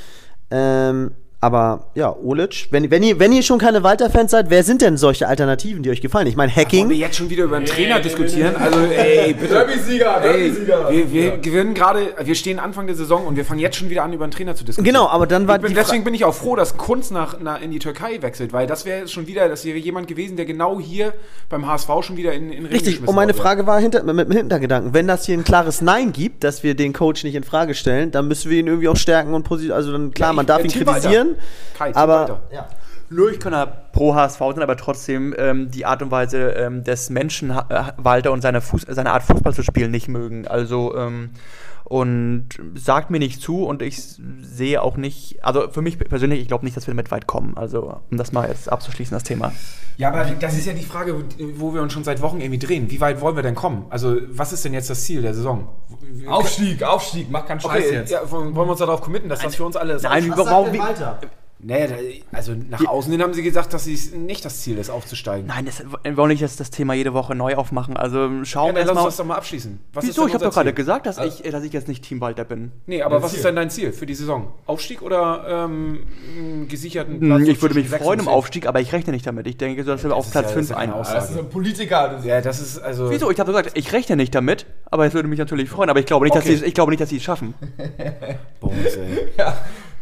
Speaker 4: Ähm, aber ja, Olic, wenn, wenn, ihr, wenn ihr schon keine Walter-Fans seid, wer sind denn solche Alternativen, die euch gefallen? Ich meine,
Speaker 2: Wollen wir
Speaker 4: Hacking.
Speaker 2: jetzt schon wieder über einen Trainer diskutieren? Also, ey, bitte.
Speaker 3: Derby-Sieger,
Speaker 2: Ey,
Speaker 3: Derby-Sieger.
Speaker 2: wir, wir gewinnen gerade, wir stehen Anfang der Saison und wir fangen jetzt schon wieder an, über einen Trainer zu diskutieren.
Speaker 4: Genau, aber dann war
Speaker 2: ich bin,
Speaker 4: die Fra-
Speaker 2: deswegen bin ich auch froh, dass Kunz nach, nach, in die Türkei wechselt, weil das wäre schon wieder, das wäre jemand gewesen, der genau hier beim HSV schon wieder in, in Ring
Speaker 4: Richtig, und meine. Frage war hinter, mit, mit dem Hintergedanken, wenn das hier ein klares Nein gibt, dass wir den Coach nicht in Frage stellen, dann müssen wir ihn irgendwie auch stärken und positionieren. Also dann klar,
Speaker 2: Ja,
Speaker 4: man
Speaker 2: ich-
Speaker 4: darf
Speaker 2: äh,
Speaker 4: ihn
Speaker 2: Team
Speaker 4: kritisieren.
Speaker 2: Kai,
Speaker 4: aber
Speaker 2: Walter.
Speaker 4: ja.
Speaker 6: Nur ich kann ja pro HSV sein, aber trotzdem ähm, die Art und Weise ähm, des Menschen äh, Walter und seine, Fuß seine Art Fußball zu spielen nicht mögen. Also ähm, und sagt mir nicht zu und ich sehe auch nicht, also für mich persönlich, ich glaube nicht, dass wir damit weit kommen. Also um das mal jetzt abzuschließen, das Thema.
Speaker 2: Ja, aber das ist ja die Frage, wo wir uns schon seit Wochen irgendwie drehen. Wie weit wollen wir denn kommen? Also, was ist denn jetzt das Ziel der Saison?
Speaker 3: Aufstieg, Aufstieg, mach keinen Scheiß
Speaker 2: Okay,
Speaker 3: jetzt.
Speaker 2: ja, wollen wir uns darauf committen, dass das für uns alle
Speaker 6: Nein,
Speaker 2: Was
Speaker 6: warum?
Speaker 2: sagt denn Walter? Naja, da, also nach außen hin haben sie gesagt, dass es nicht das Ziel ist, aufzusteigen.
Speaker 6: Nein, das, wir wollen nicht das, das Thema jede Woche neu aufmachen. Also
Speaker 2: Ja,
Speaker 6: schauen wir
Speaker 2: dann lass uns das doch mal abschließen. Was
Speaker 6: Wieso? Ich habe doch gerade gesagt, dass, ich, dass ich jetzt nicht Team Walter bin.
Speaker 2: Nee, aber was
Speaker 3: Ziel.
Speaker 2: ist denn dein Ziel für die Saison? Aufstieg oder ähm, einen gesicherten
Speaker 6: Hm, Ich würde mich freuen im? Aufstieg, aber ich rechne nicht damit. Ich denke, dass wir
Speaker 2: das
Speaker 6: auf Platz
Speaker 2: ja-
Speaker 6: 5
Speaker 2: das ist ja keine
Speaker 6: ein.
Speaker 2: Aussage.
Speaker 3: Das ist ein Politiker. Das
Speaker 2: Ja, das ist also.
Speaker 6: Wieso? Ich habe gesagt, ich rechne nicht damit, aber es würde mich natürlich freuen. Aber ich glaube nicht,
Speaker 2: Okay.
Speaker 6: dass sie, ich glaube nicht, dass sie es schaffen.
Speaker 2: Bums, ey.
Speaker 3: ja.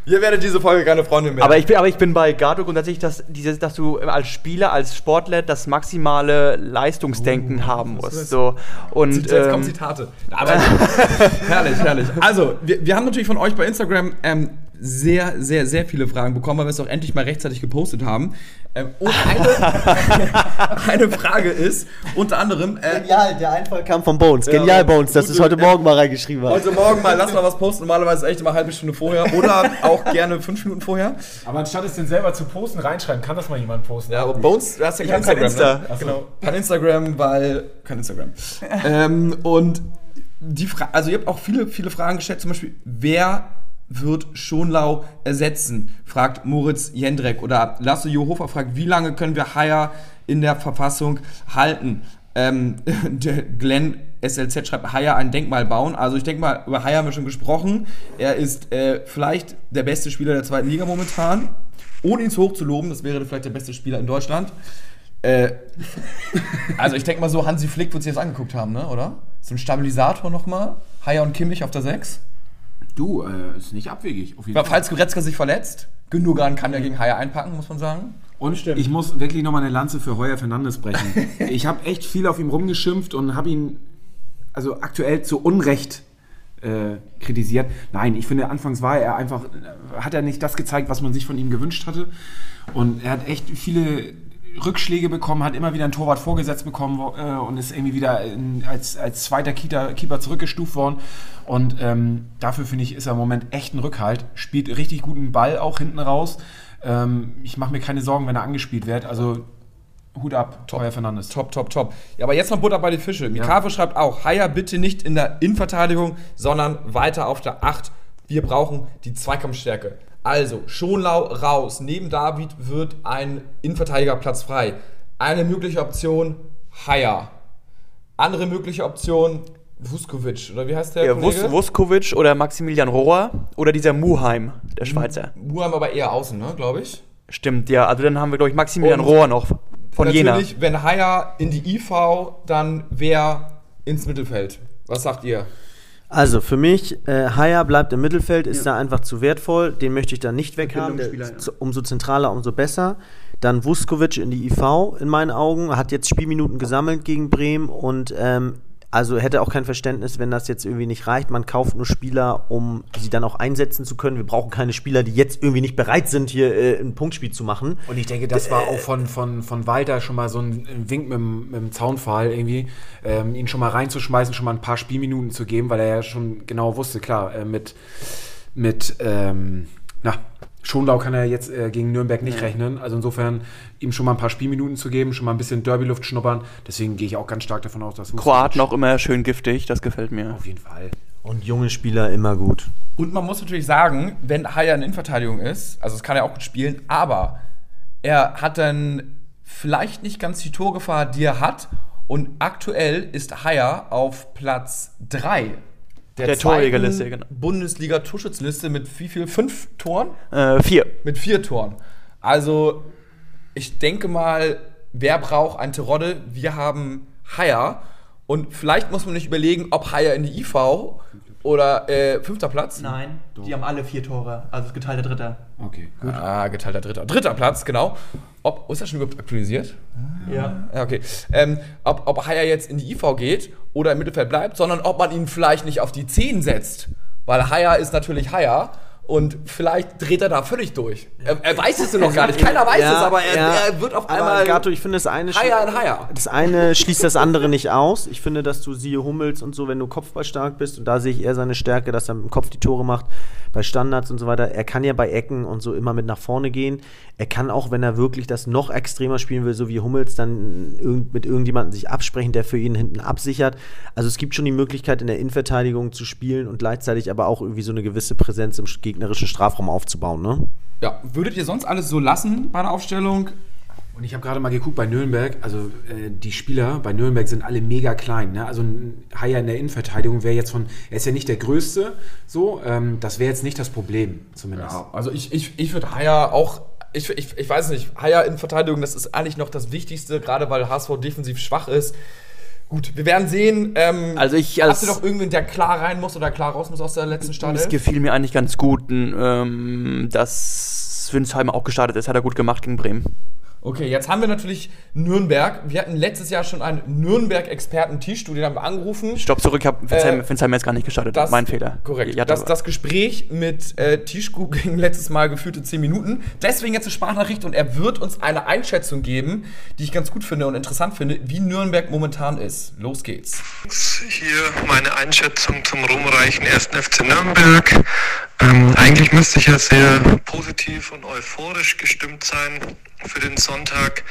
Speaker 3: Ihr werdet diese Folge keine Freundin mehr.
Speaker 6: Aber ich bin, aber ich bin bei Gato grundsätzlich, dass, dieses, dass du als Spieler, als Sportler das maximale Leistungsdenken haben musst. So. Und,
Speaker 3: Jetzt kommen
Speaker 6: ähm,
Speaker 3: Zitate. Aber herrlich, herrlich. Also, wir, wir haben natürlich von euch bei Instagram ähm, sehr, sehr, sehr viele Fragen bekommen, weil wir es auch endlich mal rechtzeitig gepostet haben. Ähm, und eine, eine Frage ist unter anderem, äh,
Speaker 4: Genial, der Einfall kam von Bones. Genial, Bones, dass du es heute Morgen mal reingeschrieben hast.
Speaker 3: heute Morgen mal, lass mal was posten, normalerweise echt immer eine halbe Stunde vorher oder auch gerne fünf Minuten vorher.
Speaker 2: Aber anstatt es denn selber zu posten, reinschreiben, kann das mal jemand posten.
Speaker 3: Ja, aber Bones, du hast ja kein Instagram.
Speaker 6: Insta.
Speaker 3: Ne? Genau. Kein Instagram, weil. Kein Instagram. ähm, und die Frage, also ihr habt auch viele, viele Fragen gestellt, zum Beispiel, wer wird Schonlau ersetzen? Fragt Moritz Jendrek. Oder Lasse Johofer fragt, wie lange können wir Haier in der Verfassung halten? Ähm, Glenn SLZ schreibt, Haier ein Denkmal bauen. Also ich denke mal, über Haier haben wir schon gesprochen. Er ist äh, vielleicht der beste Spieler der zweiten Liga momentan. Ohne ihn zu hoch zu loben, das wäre vielleicht der beste Spieler in Deutschland. Äh, also ich denke mal so, Hansi Flick wird sich das angeguckt haben, ne? oder? So ein Stabilisator nochmal. Haier und Kimmich auf der 6.
Speaker 2: Du, äh, ist nicht abwegig. Auf jeden
Speaker 3: Aber falls Goretzka sich verletzt, Gündogan kann ja gegen Haier einpacken, muss man sagen.
Speaker 2: Und ich muss wirklich nochmal eine Lanze für Heuer Fernandes brechen. ich habe echt viel auf ihm rumgeschimpft und habe ihn also aktuell zu Unrecht äh, kritisiert. Nein, ich finde, anfangs war er einfach, hat er nicht das gezeigt, was man sich von ihm gewünscht hatte. Und er hat echt viele Rückschläge bekommen, hat immer wieder ein Torwart vorgesetzt bekommen äh, und ist irgendwie wieder in, als, als zweiter Keeper, Keeper zurückgestuft worden. Und ähm, dafür finde ich, ist er im Moment echt ein Rückhalt. Spielt richtig guten Ball auch hinten raus. Ähm, ich mache mir keine Sorgen, wenn er angespielt wird. Also Hut ab, Teuer Fernandes.
Speaker 3: Top, top, top. Ja, aber jetzt mal Butter bei die Fische. Mikave schreibt auch, Haier bitte nicht in der Innenverteidigung, sondern weiter auf der 8. Wir brauchen die Zweikampfstärke. Also, Schonlau raus. Neben David wird ein Innenverteidigerplatz frei. Eine mögliche Option, Haier. Andere mögliche Option, Vuskovic. Oder wie heißt der
Speaker 6: ja,
Speaker 3: Kollege?
Speaker 6: Vus Vuskovic oder Maximilian Rohr oder dieser Muheim, der Schweizer.
Speaker 3: Muheim aber eher außen, ne, glaube ich.
Speaker 6: Stimmt, ja. Also dann haben wir, glaube ich, Maximilian
Speaker 3: Und
Speaker 6: Rohr noch von Jena.
Speaker 3: Natürlich, wenn Haier in die IV, dann wer ins Mittelfeld. Was sagt ihr?
Speaker 4: Also für mich, äh, Haier bleibt im Mittelfeld, ist da einfach zu wertvoll. Den möchte ich da nicht weghaben.
Speaker 6: Ja.
Speaker 4: Umso zentraler, umso besser. Dann Vuskovic in die IV in meinen Augen. Hat jetzt Spielminuten gesammelt gegen Bremen und ähm, also hätte auch kein Verständnis, wenn das jetzt irgendwie nicht reicht. Man kauft nur Spieler, um sie dann auch einsetzen zu können. Wir brauchen keine Spieler, die jetzt irgendwie nicht bereit sind, hier äh, ein Punktspiel zu machen.
Speaker 2: Und ich denke, das war auch von, von, von Walter schon mal so ein Wink mit, dem- mit dem Zaunpfahl irgendwie, ähm, ihn schon mal reinzuschmeißen, schon mal ein paar Spielminuten zu geben, weil er ja schon genau wusste, klar, äh, mit, mit ähm, na, Schonlau kann er jetzt äh, gegen Nürnberg nicht rechnen. Also insofern ihm schon mal ein paar Spielminuten zu geben, schon mal ein bisschen Derby-Luft schnuppern. Deswegen gehe ich auch ganz stark davon aus, dass
Speaker 6: Kroaten noch immer schön giftig, das gefällt mir.
Speaker 2: Auf jeden Fall.
Speaker 4: Und junge Spieler immer gut.
Speaker 3: Und man muss natürlich sagen, wenn Haier in Innenverteidigung ist, also das kann er auch gut spielen, aber er hat dann vielleicht nicht ganz die Torgefahr, die er hat. Und aktuell ist Haier auf Platz 3
Speaker 6: Der Torjägerliste, genau.
Speaker 3: Bundesliga-Torschützenliste mit wie viel? Fünf Toren?
Speaker 6: Äh, vier.
Speaker 3: Mit vier Toren. Also, ich denke mal, wer braucht ein Terodde? Wir haben Haier. Und vielleicht muss man nicht überlegen, ob Haier in die IV oder äh, fünfter Platz.
Speaker 6: Nein, die haben alle vier Tore, also geteilter Dritter.
Speaker 2: Okay, gut.
Speaker 3: Ah, geteilter Dritter. Dritter Platz, genau. Ob, ist das schon überhaupt aktualisiert?
Speaker 6: Ja.
Speaker 3: Ja, okay. Ähm, ob, ob Haier jetzt in die IV geht oder im Mittelfeld bleibt, sondern ob man ihn vielleicht nicht auf die 10 setzt. Weil Haier ist natürlich Haier Und vielleicht dreht er da völlig durch. Er, er weiß es noch gar nicht. Keiner weiß
Speaker 4: Ja,
Speaker 3: es, aber er,
Speaker 4: ja.
Speaker 3: er wird auf
Speaker 4: Aber
Speaker 3: einmal.
Speaker 4: Gato, ich finde das eine
Speaker 3: Higher and higher.
Speaker 4: Das eine schließt das andere nicht aus. Ich finde, dass du siehe Hummels und so, wenn du kopfballstark bist, und da sehe ich eher seine Stärke, dass er im Kopf die Tore macht, bei Standards und so weiter. Er kann ja bei Ecken und so immer mit nach vorne gehen. Er kann auch, wenn er wirklich das noch extremer spielen will, so wie Hummels, dann irgend, mit irgendjemandem sich absprechen, der für ihn hinten absichert. Also es gibt schon die Möglichkeit, in der Innenverteidigung zu spielen und gleichzeitig aber auch irgendwie so eine gewisse Präsenz im gegnerischen Strafraum aufzubauen, ne?
Speaker 3: Ja, würdet ihr sonst alles so lassen bei der Aufstellung?
Speaker 2: Und ich habe gerade mal geguckt bei Nürnberg, also äh, die Spieler bei Nürnberg sind alle mega klein. Ne? Also ein Haier in der Innenverteidigung wäre jetzt von, er ist ja nicht der Größte, so, ähm, das wäre jetzt nicht das Problem, zumindest.
Speaker 3: Ja, also ich, ich, ich würde Haier auch. Ich, ich, ich weiß nicht, Haier in Verteidigung, das ist eigentlich noch das Wichtigste, gerade weil HSV defensiv schwach ist. Gut, wir werden sehen. Ähm,
Speaker 6: Also ich
Speaker 3: hast
Speaker 6: als-
Speaker 3: du doch irgendwen, der klar rein muss oder klar raus muss aus der letzten
Speaker 6: Es
Speaker 3: Startelf?
Speaker 6: gefiel mir eigentlich ganz gut, ähm, dass Winsheimer auch gestartet ist. Hat er gut gemacht gegen Bremen.
Speaker 3: Okay, jetzt haben wir natürlich Nürnberg. Wir hatten letztes Jahr schon einen Nürnberg-Experten Tischstuhl, den haben wir angerufen.
Speaker 6: Stopp zurück, ich habe
Speaker 3: Äh,
Speaker 6: Winsheimer jetzt gar nicht gestartet. mein Fehler.
Speaker 3: Korrekt.
Speaker 6: Ja,
Speaker 3: das, das Gespräch mit äh, Tischku ging letztes Mal gefühlte 10 Minuten. Deswegen jetzt eine Sprachnachricht und er wird uns eine Einschätzung geben, die ich ganz gut finde und interessant finde, wie Nürnberg momentan ist. Los geht's.
Speaker 5: Hier meine Einschätzung zum ruhmreichen 1. FC Nürnberg. Ähm, eigentlich müsste ich ja sehr positiv und euphorisch gestimmt sein für den Sonntag.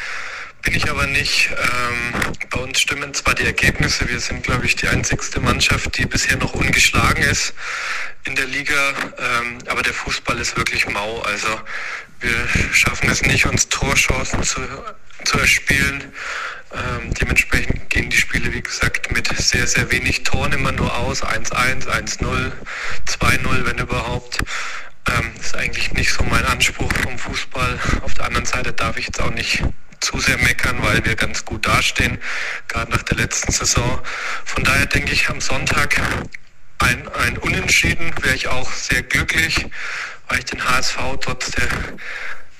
Speaker 5: Bin ich aber nicht. Ähm, bei uns stimmen zwar die Ergebnisse. Wir sind, glaube ich, die einzigste Mannschaft, die bisher noch ungeschlagen ist in der Liga. Ähm, aber der Fußball ist wirklich mau. Also wir schaffen es nicht, uns Torchancen zu, zu erspielen. Ähm, dementsprechend gehen die Spiele, wie gesagt, mit sehr, sehr wenig Toren immer nur aus. 1-1, 1-0, 2-0, wenn überhaupt. Ähm, ist eigentlich nicht so mein Anspruch vom Fußball. Auf der anderen Seite darf ich jetzt auch nicht zu sehr meckern, weil wir ganz gut dastehen, gerade nach der letzten Saison. Von daher denke ich am Sonntag ein, ein Unentschieden wäre ich auch sehr glücklich, weil ich den HSV trotz der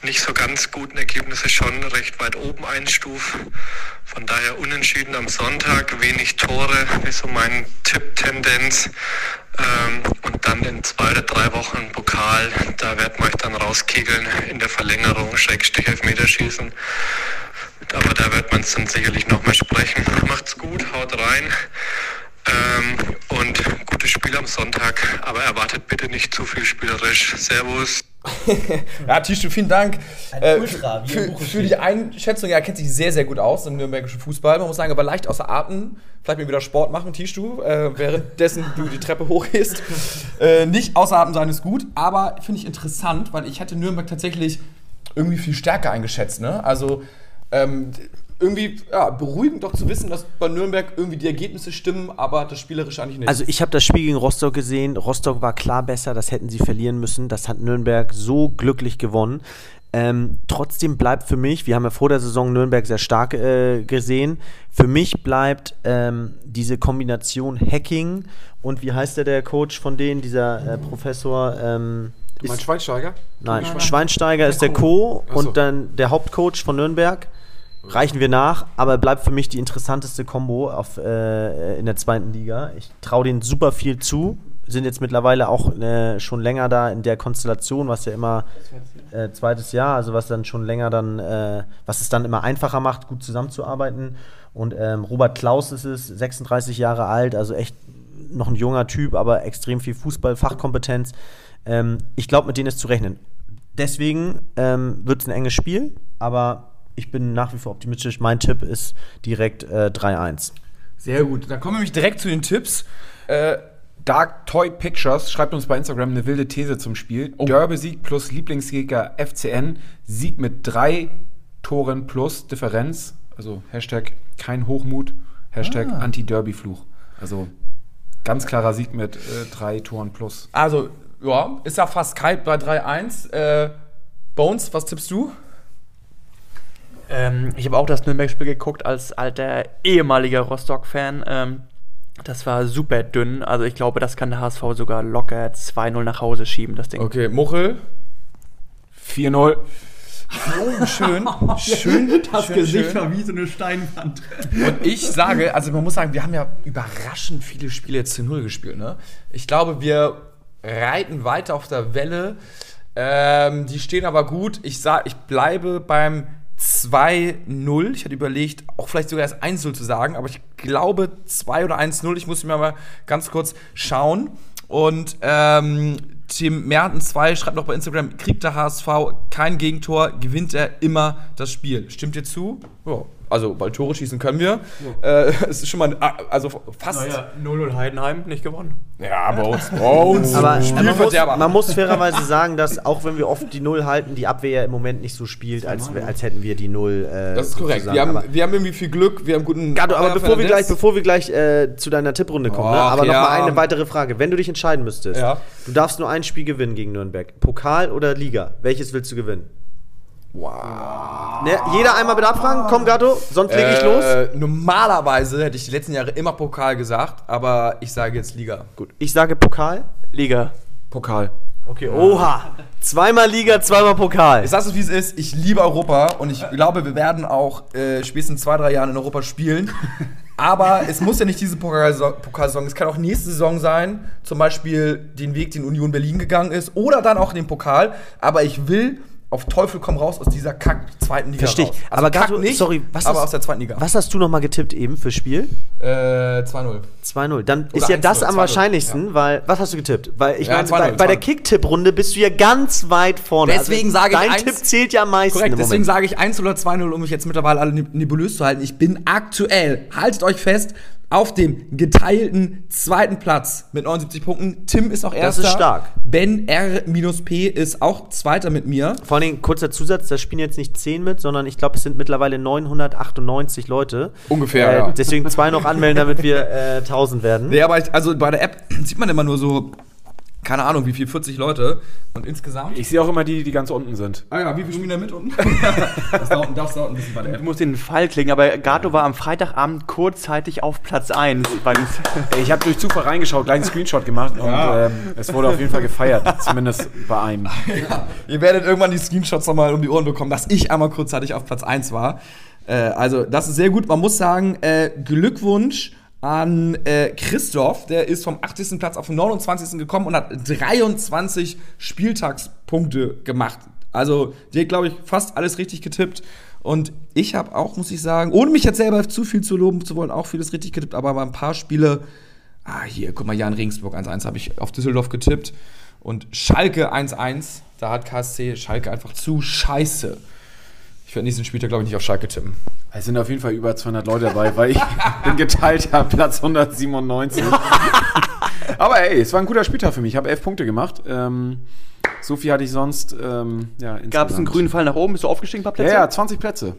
Speaker 5: nicht so ganz guten Ergebnisse schon recht weit oben einstufe. Von daher unentschieden am Sonntag, wenig Tore, ist so meine Tipptendenz. Ähm, und dann in zwei oder drei Wochen Pokal, da werden wir euch dann rauskegeln in der Verlängerung, Schrägstrich Elfmeterschießen. Aber da wird man es dann sicherlich nochmal sprechen. Macht's gut, haut rein. Ähm, und gutes Spiel am Sonntag, aber erwartet bitte nicht zu viel spielerisch. Servus.
Speaker 3: Ja, Tischstuhl, vielen Dank äh,
Speaker 4: Ultra,
Speaker 3: für, für die Einschätzung. Er kennt sich sehr, sehr gut aus im nürnbergischen Fußball. Man muss sagen, aber leicht außer Atem. Vielleicht mal wieder Sport machen, Tischstuhl, äh, währenddessen du die Treppe hochgehst. Äh, nicht außer Atem sein ist gut, aber finde ich interessant, weil ich hätte Nürnberg tatsächlich irgendwie viel stärker eingeschätzt. Ne? Also ähm, irgendwie ja, beruhigend doch zu wissen, dass bei Nürnberg irgendwie die Ergebnisse stimmen, aber das Spielerische eigentlich nicht.
Speaker 4: Also ich habe das Spiel gegen Rostock gesehen. Rostock war klar besser, das hätten sie verlieren müssen. Das hat Nürnberg so glücklich gewonnen. Ähm, trotzdem bleibt für mich, wir haben ja vor der Saison Nürnberg sehr stark äh, gesehen, für mich bleibt ähm, diese Kombination Hacking und wie heißt der, der Coach von denen, dieser äh, Professor? Ähm,
Speaker 2: Du meinst
Speaker 4: ist,
Speaker 2: Schweinsteiger?
Speaker 4: nein, Schweinsteiger ist der Co. Und dann der Hauptcoach von Nürnberg. Reichen wir nach, aber bleibt für mich die interessanteste Combo auf, äh, in der zweiten Liga. Ich traue denen super viel zu. Sind jetzt mittlerweile auch äh, schon länger da in der Konstellation, was ja immer äh, zweites Jahr, also was dann schon länger dann, äh, was es dann immer einfacher macht, gut zusammenzuarbeiten. Und ähm, Robert Klaus ist es, 36 Jahre alt, also echt noch ein junger Typ, aber extrem viel Fußball, Fachkompetenz. Ähm, ich glaube, mit denen ist zu rechnen. Deswegen ähm, wird es ein enges Spiel, aber ich bin nach wie vor optimistisch. Mein Tipp ist direkt äh, 3-1.
Speaker 3: Sehr gut. Dann kommen wir nämlich direkt zu den Tipps. Äh,
Speaker 2: Dark Toy Pictures schreibt uns bei Instagram eine wilde These zum Spiel. Derby-Sieg plus Lieblingsgegner FCN. Sieg mit drei Toren plus Differenz. Also Hashtag kein Hochmut. Hashtag Anti-Derby-Fluch. Also ganz klarer Sieg mit äh, drei Toren plus.
Speaker 3: Also, ja, ist ja fast kalt bei 3-1. Äh, Bones, was tippst du?
Speaker 6: Ähm, ich habe auch das Nürnberg-Spiel geguckt als alter ehemaliger Rostock-Fan. Ähm, das war super dünn. Also ich glaube, das kann der HSV sogar locker 2-0 nach Hause schieben, das Ding.
Speaker 3: Okay, Muchel.
Speaker 2: 4-0.
Speaker 3: Oh, schön. schön. schön, schön.
Speaker 4: war wie so eine Steinwand.
Speaker 3: Und ich sage, also man muss sagen, wir haben ja überraschend viele Spiele jetzt zu Null gespielt. Ne? Ich glaube, wir reiten weiter auf der Welle. Ähm, die stehen aber gut. Ich sag, ich bleibe beim 2-0. Ich hatte überlegt, auch vielleicht sogar erst 1-0 zu sagen, aber ich glaube 2 oder 1-0. Ich muss mir mal ganz kurz schauen. Und ähm, Tim Merten 2 schreibt noch bei Instagram, kriegt der HSV kein Gegentor, gewinnt er immer das Spiel. Stimmt dir zu? Ja. Also, weil Tore schießen können wir. Äh, es ist schon mal, ein- also fast.
Speaker 6: Naja, 0-0 Heidenheim, nicht gewonnen.
Speaker 3: Ja, bei uns. Bei uns.
Speaker 4: Aber man muss,
Speaker 3: Spielverderber.
Speaker 4: man muss fairerweise sagen, dass auch wenn wir oft die Null halten, die Abwehr ja im Moment nicht so spielt, als, als hätten wir die Null. Äh,
Speaker 3: Das ist korrekt. Wir haben,
Speaker 4: aber,
Speaker 3: wir haben irgendwie viel Glück, wir haben guten.
Speaker 4: Gato, aber bevor wir gleich, bevor wir gleich äh, zu deiner Tipprunde kommen, ne?
Speaker 3: Och,
Speaker 4: aber noch
Speaker 3: ja.
Speaker 4: mal eine weitere Frage. Wenn du dich entscheiden müsstest,
Speaker 3: Ja.
Speaker 4: du darfst nur ein Spiel gewinnen gegen Nürnberg. Pokal oder Liga? Welches willst du gewinnen?
Speaker 3: Wow.
Speaker 4: Ne, jeder einmal bitte abfragen. Komm, Gato, sonst lege ich los.
Speaker 3: Äh, normalerweise hätte ich die letzten Jahre immer Pokal gesagt, aber ich sage jetzt Liga.
Speaker 4: Gut, ich sage Pokal.
Speaker 6: Liga.
Speaker 2: Pokal.
Speaker 4: Okay, oha. Zweimal Liga, zweimal Pokal.
Speaker 3: Ich sag's es, wie es ist. Ich liebe Europa und ich glaube, wir werden auch äh, spätestens zwei, drei Jahren in Europa spielen. Aber es muss ja nicht diese Pokalsaison, Pokalsaison. Es kann auch nächste Saison sein. Zum Beispiel den Weg, den Union Berlin gegangen ist. Oder dann auch den Pokal. Aber ich will auf Teufel komm raus aus dieser kack zweiten Liga
Speaker 4: Verstehe ich.
Speaker 3: raus. Also
Speaker 4: aber
Speaker 3: Kack
Speaker 4: Gato,
Speaker 3: nicht,
Speaker 4: sorry, was
Speaker 3: aber
Speaker 4: hast,
Speaker 3: aus der zweiten Liga.
Speaker 4: was hast du noch mal getippt eben für Spiel?
Speaker 3: Äh, 2-0.
Speaker 4: 2-0. Dann ist ja
Speaker 3: 1-0,
Speaker 4: das am
Speaker 3: 2-0,
Speaker 4: wahrscheinlichsten, weil. Was hast du getippt? Weil ich
Speaker 3: Ja,
Speaker 4: meine,
Speaker 3: 2-0,
Speaker 4: bei, bei der
Speaker 3: 2-0.
Speaker 4: Kick-Tipp-Runde bist du ja ganz weit vorne. Also
Speaker 3: Deswegen sage ich
Speaker 4: Dein
Speaker 3: eins-
Speaker 4: Tipp zählt ja am meisten.
Speaker 3: Korrekt, deswegen sage ich 1 oder 2-0, um mich jetzt mittlerweile alle neb- nebulös zu halten. Ich bin aktuell, haltet euch fest, auf dem geteilten zweiten Platz mit 79 Punkten. Tim ist auch erster.
Speaker 4: ist stark.
Speaker 3: Ben R-P ist auch zweiter mit mir.
Speaker 4: Vor allen Dingen, kurzer Zusatz, da spielen jetzt nicht 10 mit, sondern ich glaube, es sind mittlerweile 998 Leute.
Speaker 3: Ungefähr,
Speaker 4: Äh,
Speaker 3: ja.
Speaker 4: Deswegen zwei noch anmelden, damit wir äh, 1000 werden.
Speaker 3: Nee, aber ich, also bei der App sieht man immer nur so, keine Ahnung, wie viel, 40 Leute. Und insgesamt.
Speaker 2: Ich sehe auch immer die, die ganz unten sind.
Speaker 3: ah ja, wie viel spielen da mit unten? das, dauert, das dauert ein bisschen bei der
Speaker 6: Du
Speaker 3: App.
Speaker 6: musst den Fall klingen, aber Gato war am Freitagabend kurzzeitig auf Platz 1. Bei den
Speaker 2: Ey, Ich habe durch Zufall reingeschaut, gleich einen Screenshot gemacht und ähm, es wurde auf jeden Fall gefeiert. Zumindest bei einem.
Speaker 3: Ihr werdet irgendwann die Screenshots nochmal um die Ohren bekommen, dass ich einmal kurzzeitig auf Platz 1 war. Äh, also, das ist sehr gut. Man muss sagen, äh, Glückwunsch an äh, Christoph. Der ist vom 80. Platz auf den 29. gekommen und hat 23 Spieltagspunkte gemacht. Also, der glaube ich, fast alles richtig getippt. Und ich habe auch, muss ich sagen, ohne mich jetzt selber zu viel zu loben zu wollen, auch vieles richtig getippt, aber bei ein paar Spiele Ah, hier, guck mal, Jan Regensburg 1-1 habe ich auf Düsseldorf getippt. Und Schalke 1-1, da hat KSC Schalke einfach zu scheiße. Ich werde nächsten Spieltag, glaube ich, nicht auf Schalke tippen.
Speaker 2: Es sind auf jeden Fall über 200 Leute dabei, weil ich bin geteilter Platz 197. Aber ey, es war ein guter Spieltag für mich. Ich habe elf Punkte gemacht. Ähm, so viel hatte ich sonst. Ähm, ja,
Speaker 6: Gab es einen grünen Fall nach oben? Bist du aufgestiegen, ein paar
Speaker 2: Ja,
Speaker 6: Plätze?
Speaker 2: ja, 20 Plätze.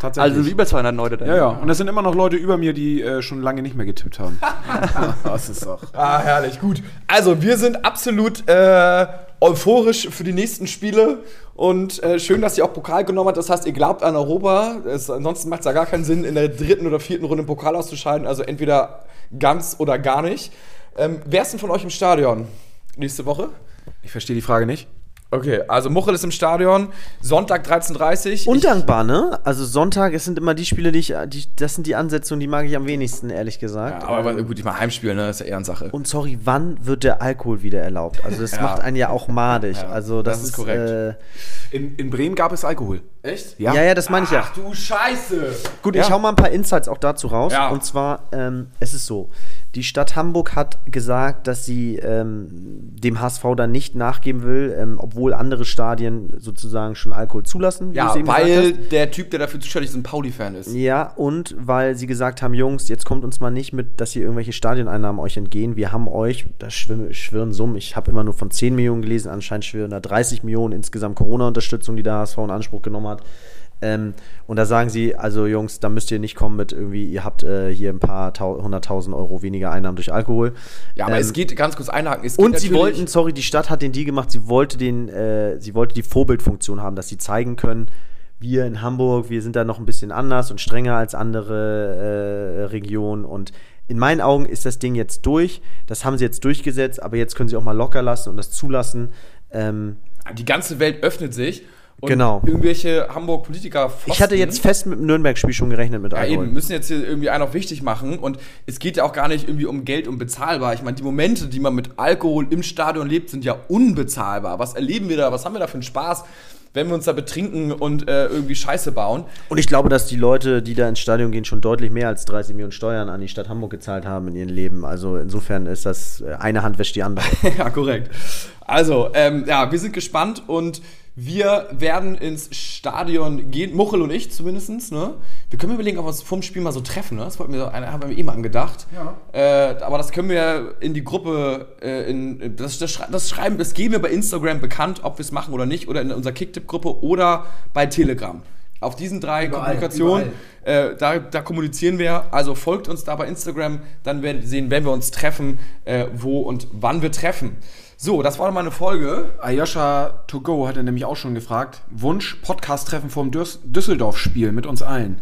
Speaker 2: Tatsächlich.
Speaker 6: Also über 200 Leute dann.
Speaker 2: ja, ja. Und es sind immer noch Leute über mir, die äh, schon lange nicht mehr getippt haben. das ist auch.
Speaker 3: Ah, herrlich, gut. Also, wir sind absolut äh, euphorisch für die nächsten Spiele. Und äh, schön, dass ihr auch Pokal genommen habt. Das heißt, ihr glaubt an Europa. Es, ansonsten macht es ja gar keinen Sinn, in der dritten oder vierten Runde im Pokal auszuscheiden. Also entweder ganz oder gar nicht. Ähm, wer ist denn von euch im Stadion nächste Woche?
Speaker 2: Ich verstehe die Frage nicht.
Speaker 3: Okay, also Muchel ist im Stadion, Sonntag 13.30 Uhr.
Speaker 4: Undankbar, ne? Also Sonntag, es sind immer die Spiele, die ich, die, das sind die Ansetzungen, die mag ich am wenigsten, ehrlich gesagt.
Speaker 3: Ja, aber gut, ich meine Heimspiel, ne? Das ist ja Ehrensache.
Speaker 4: Und sorry, wann wird der Alkohol wieder erlaubt? Also das
Speaker 3: Ja.
Speaker 4: macht einen ja auch madig.
Speaker 3: Ja,
Speaker 4: also das,
Speaker 3: das ist
Speaker 4: ist
Speaker 3: korrekt.
Speaker 4: Äh,
Speaker 2: In, in Bremen gab es Alkohol.
Speaker 3: Echt?
Speaker 4: ja. ja, das meine ich ja.
Speaker 3: Ach du Scheiße!
Speaker 4: Gut,
Speaker 2: Ja.
Speaker 4: ich hau mal ein paar Insights auch dazu raus.
Speaker 3: Ja.
Speaker 4: Und zwar, ähm, es ist so, die Stadt Hamburg hat gesagt, dass sie ähm, dem HSV dann nicht nachgeben will, ähm, obwohl andere Stadien sozusagen schon Alkohol zulassen.
Speaker 3: Ja, weil der Typ, der dafür zuständig ist, ein Pauli-Fan ist.
Speaker 4: Ja, und weil sie gesagt haben, Jungs, jetzt kommt uns mal nicht mit, dass hier irgendwelche Stadioneinnahmen euch entgehen. Wir haben euch, da schwirren, schwirren Summen, ich habe immer nur von 10 Millionen gelesen, anscheinend schwirren da 30 Millionen insgesamt Corona-Unterstützung, die der HSV in Anspruch genommen hat. Ähm, und da sagen sie, also Jungs, da müsst ihr nicht kommen mit irgendwie, ihr habt äh, hier ein paar tau- hunderttausend Euro weniger Einnahmen durch Alkohol.
Speaker 3: Ja, aber
Speaker 4: Ähm,
Speaker 3: es geht ganz kurz einhaken. Es geht
Speaker 4: und sie wollten, sorry, die Stadt hat den Deal gemacht, sie wollte den, äh, sie wollte die Vorbildfunktion haben, dass sie zeigen können, wir in Hamburg, wir sind da noch ein bisschen anders und strenger als andere äh, Regionen und in meinen Augen ist das Ding jetzt durch. Das haben sie jetzt durchgesetzt, aber jetzt können sie auch mal locker lassen und das zulassen. Ähm,
Speaker 3: die ganze Welt öffnet sich Und
Speaker 4: Genau.
Speaker 3: irgendwelche Hamburg-Politiker
Speaker 4: Ich hatte jetzt fest mit dem Nürnberg-Spiel schon gerechnet mit
Speaker 3: Ja,
Speaker 4: Alkohol.
Speaker 3: eben, müssen jetzt hier irgendwie einen auch wichtig machen. Und es geht ja auch gar nicht irgendwie um Geld und bezahlbar. Ich meine, die Momente, die man mit Alkohol im Stadion lebt, sind ja unbezahlbar. Was erleben wir da? Was haben wir da für einen Spaß, wenn wir uns da betrinken und äh, irgendwie Scheiße bauen?
Speaker 4: Und ich glaube, dass die Leute, die da ins Stadion gehen, schon deutlich mehr als 30 Millionen Steuern an die Stadt Hamburg gezahlt haben in ihrem Leben. Also insofern ist das äh, eine Hand wäscht die andere.
Speaker 3: ja, korrekt. Also, ähm, ja, wir sind gespannt und wir werden ins Stadion gehen, Muchel und ich zumindest. Ne? Wir können überlegen, ob wir uns vorm Spiel mal so treffen. Ne? Das wollten wir, haben wir eh mal angedacht.
Speaker 2: Ja.
Speaker 3: Äh, aber das können wir in die Gruppe, äh, in, das, das, das schreiben, das geben wir bei Instagram bekannt, ob wir es machen oder nicht, oder in unserer Kicktipp-Gruppe oder bei Telegram. Auf diesen drei
Speaker 2: Überall,
Speaker 3: Kommunikationen, äh, da, da kommunizieren wir. Also folgt uns da bei Instagram, dann werden wir sehen, wenn wir uns treffen, äh, wo und wann wir treffen. So, das war mal eine Folge.
Speaker 2: Ayosha to go hat er nämlich auch schon gefragt. Wunsch Podcast-Treffen vom Düs- Düsseldorf-Spiel mit uns allen.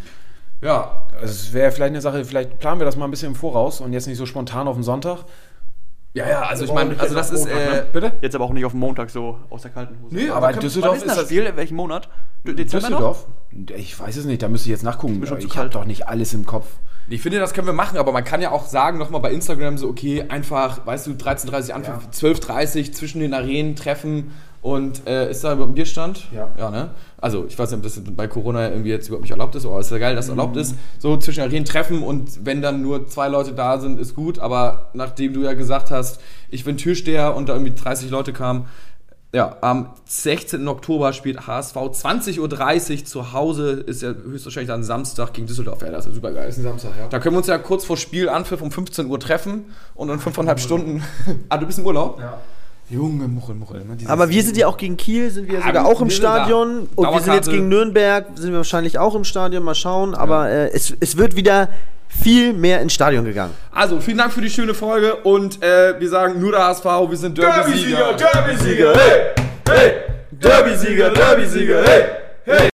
Speaker 3: Ja,
Speaker 2: Also es wäre vielleicht eine Sache, vielleicht planen wir das mal ein bisschen im Voraus und jetzt nicht so spontan auf den Sonntag.
Speaker 3: Ja, ja, also ich meine, also das ist, äh,
Speaker 2: Bitte?
Speaker 6: Jetzt aber auch nicht auf den Montag so aus der kalten Hose.
Speaker 3: Nee,
Speaker 2: Aber
Speaker 3: können-
Speaker 2: Düsseldorf
Speaker 6: ist das Spiel? In welchem Monat? D- Dezember noch?
Speaker 2: Düsseldorf? Ich weiß es nicht, da müsste ich jetzt nachgucken. Ich habe doch nicht alles im Kopf.
Speaker 3: Ich finde, das können wir machen, aber man kann ja auch sagen, nochmal bei Instagram so, okay, einfach, weißt du, 13.30 anfangen,
Speaker 2: Ja.
Speaker 3: 12.30 zwischen den Arenen treffen und äh, ist da überhaupt ein Bierstand?
Speaker 2: Ja.
Speaker 3: Ja, ne? Also, ich weiß nicht, ob das bei Corona irgendwie jetzt überhaupt nicht erlaubt ist, aber ist ja geil, dass es erlaubt ist. So zwischen Arenen treffen und wenn dann nur zwei Leute da sind, ist gut, aber nachdem du ja gesagt hast, ich bin Türsteher und da irgendwie 30 Leute kamen, ja, am 16. Oktober spielt HSV 20.30 Uhr zu Hause, ist ja höchstwahrscheinlich dann Samstag gegen Düsseldorf. Ja, das ist super geil.
Speaker 2: Samstag, ja.
Speaker 3: Da können wir uns ja kurz vor Spiel Anpfiff um 15 Uhr treffen und in fünfeinhalb Stunden. ah, du bist im Urlaub?
Speaker 2: Ja.
Speaker 3: Junge Muchel, Muchel. Ne?
Speaker 4: Aber wir sind ja auch gegen Kiel, sind wir sogar
Speaker 3: wir-
Speaker 4: auch im. Stadion. Und wir sind jetzt gegen Nürnberg, sind wir wahrscheinlich auch im Stadion. Mal schauen. Aber äh, es, es wird wieder viel mehr ins Stadion gegangen.
Speaker 3: Also, vielen Dank für die schöne Folge und äh, wir sagen nur der HSV, wir sind Derby-Sieger.
Speaker 2: Derby-Sieger, hey! Hey! Derby-Sieger, Derby-Sieger, hey!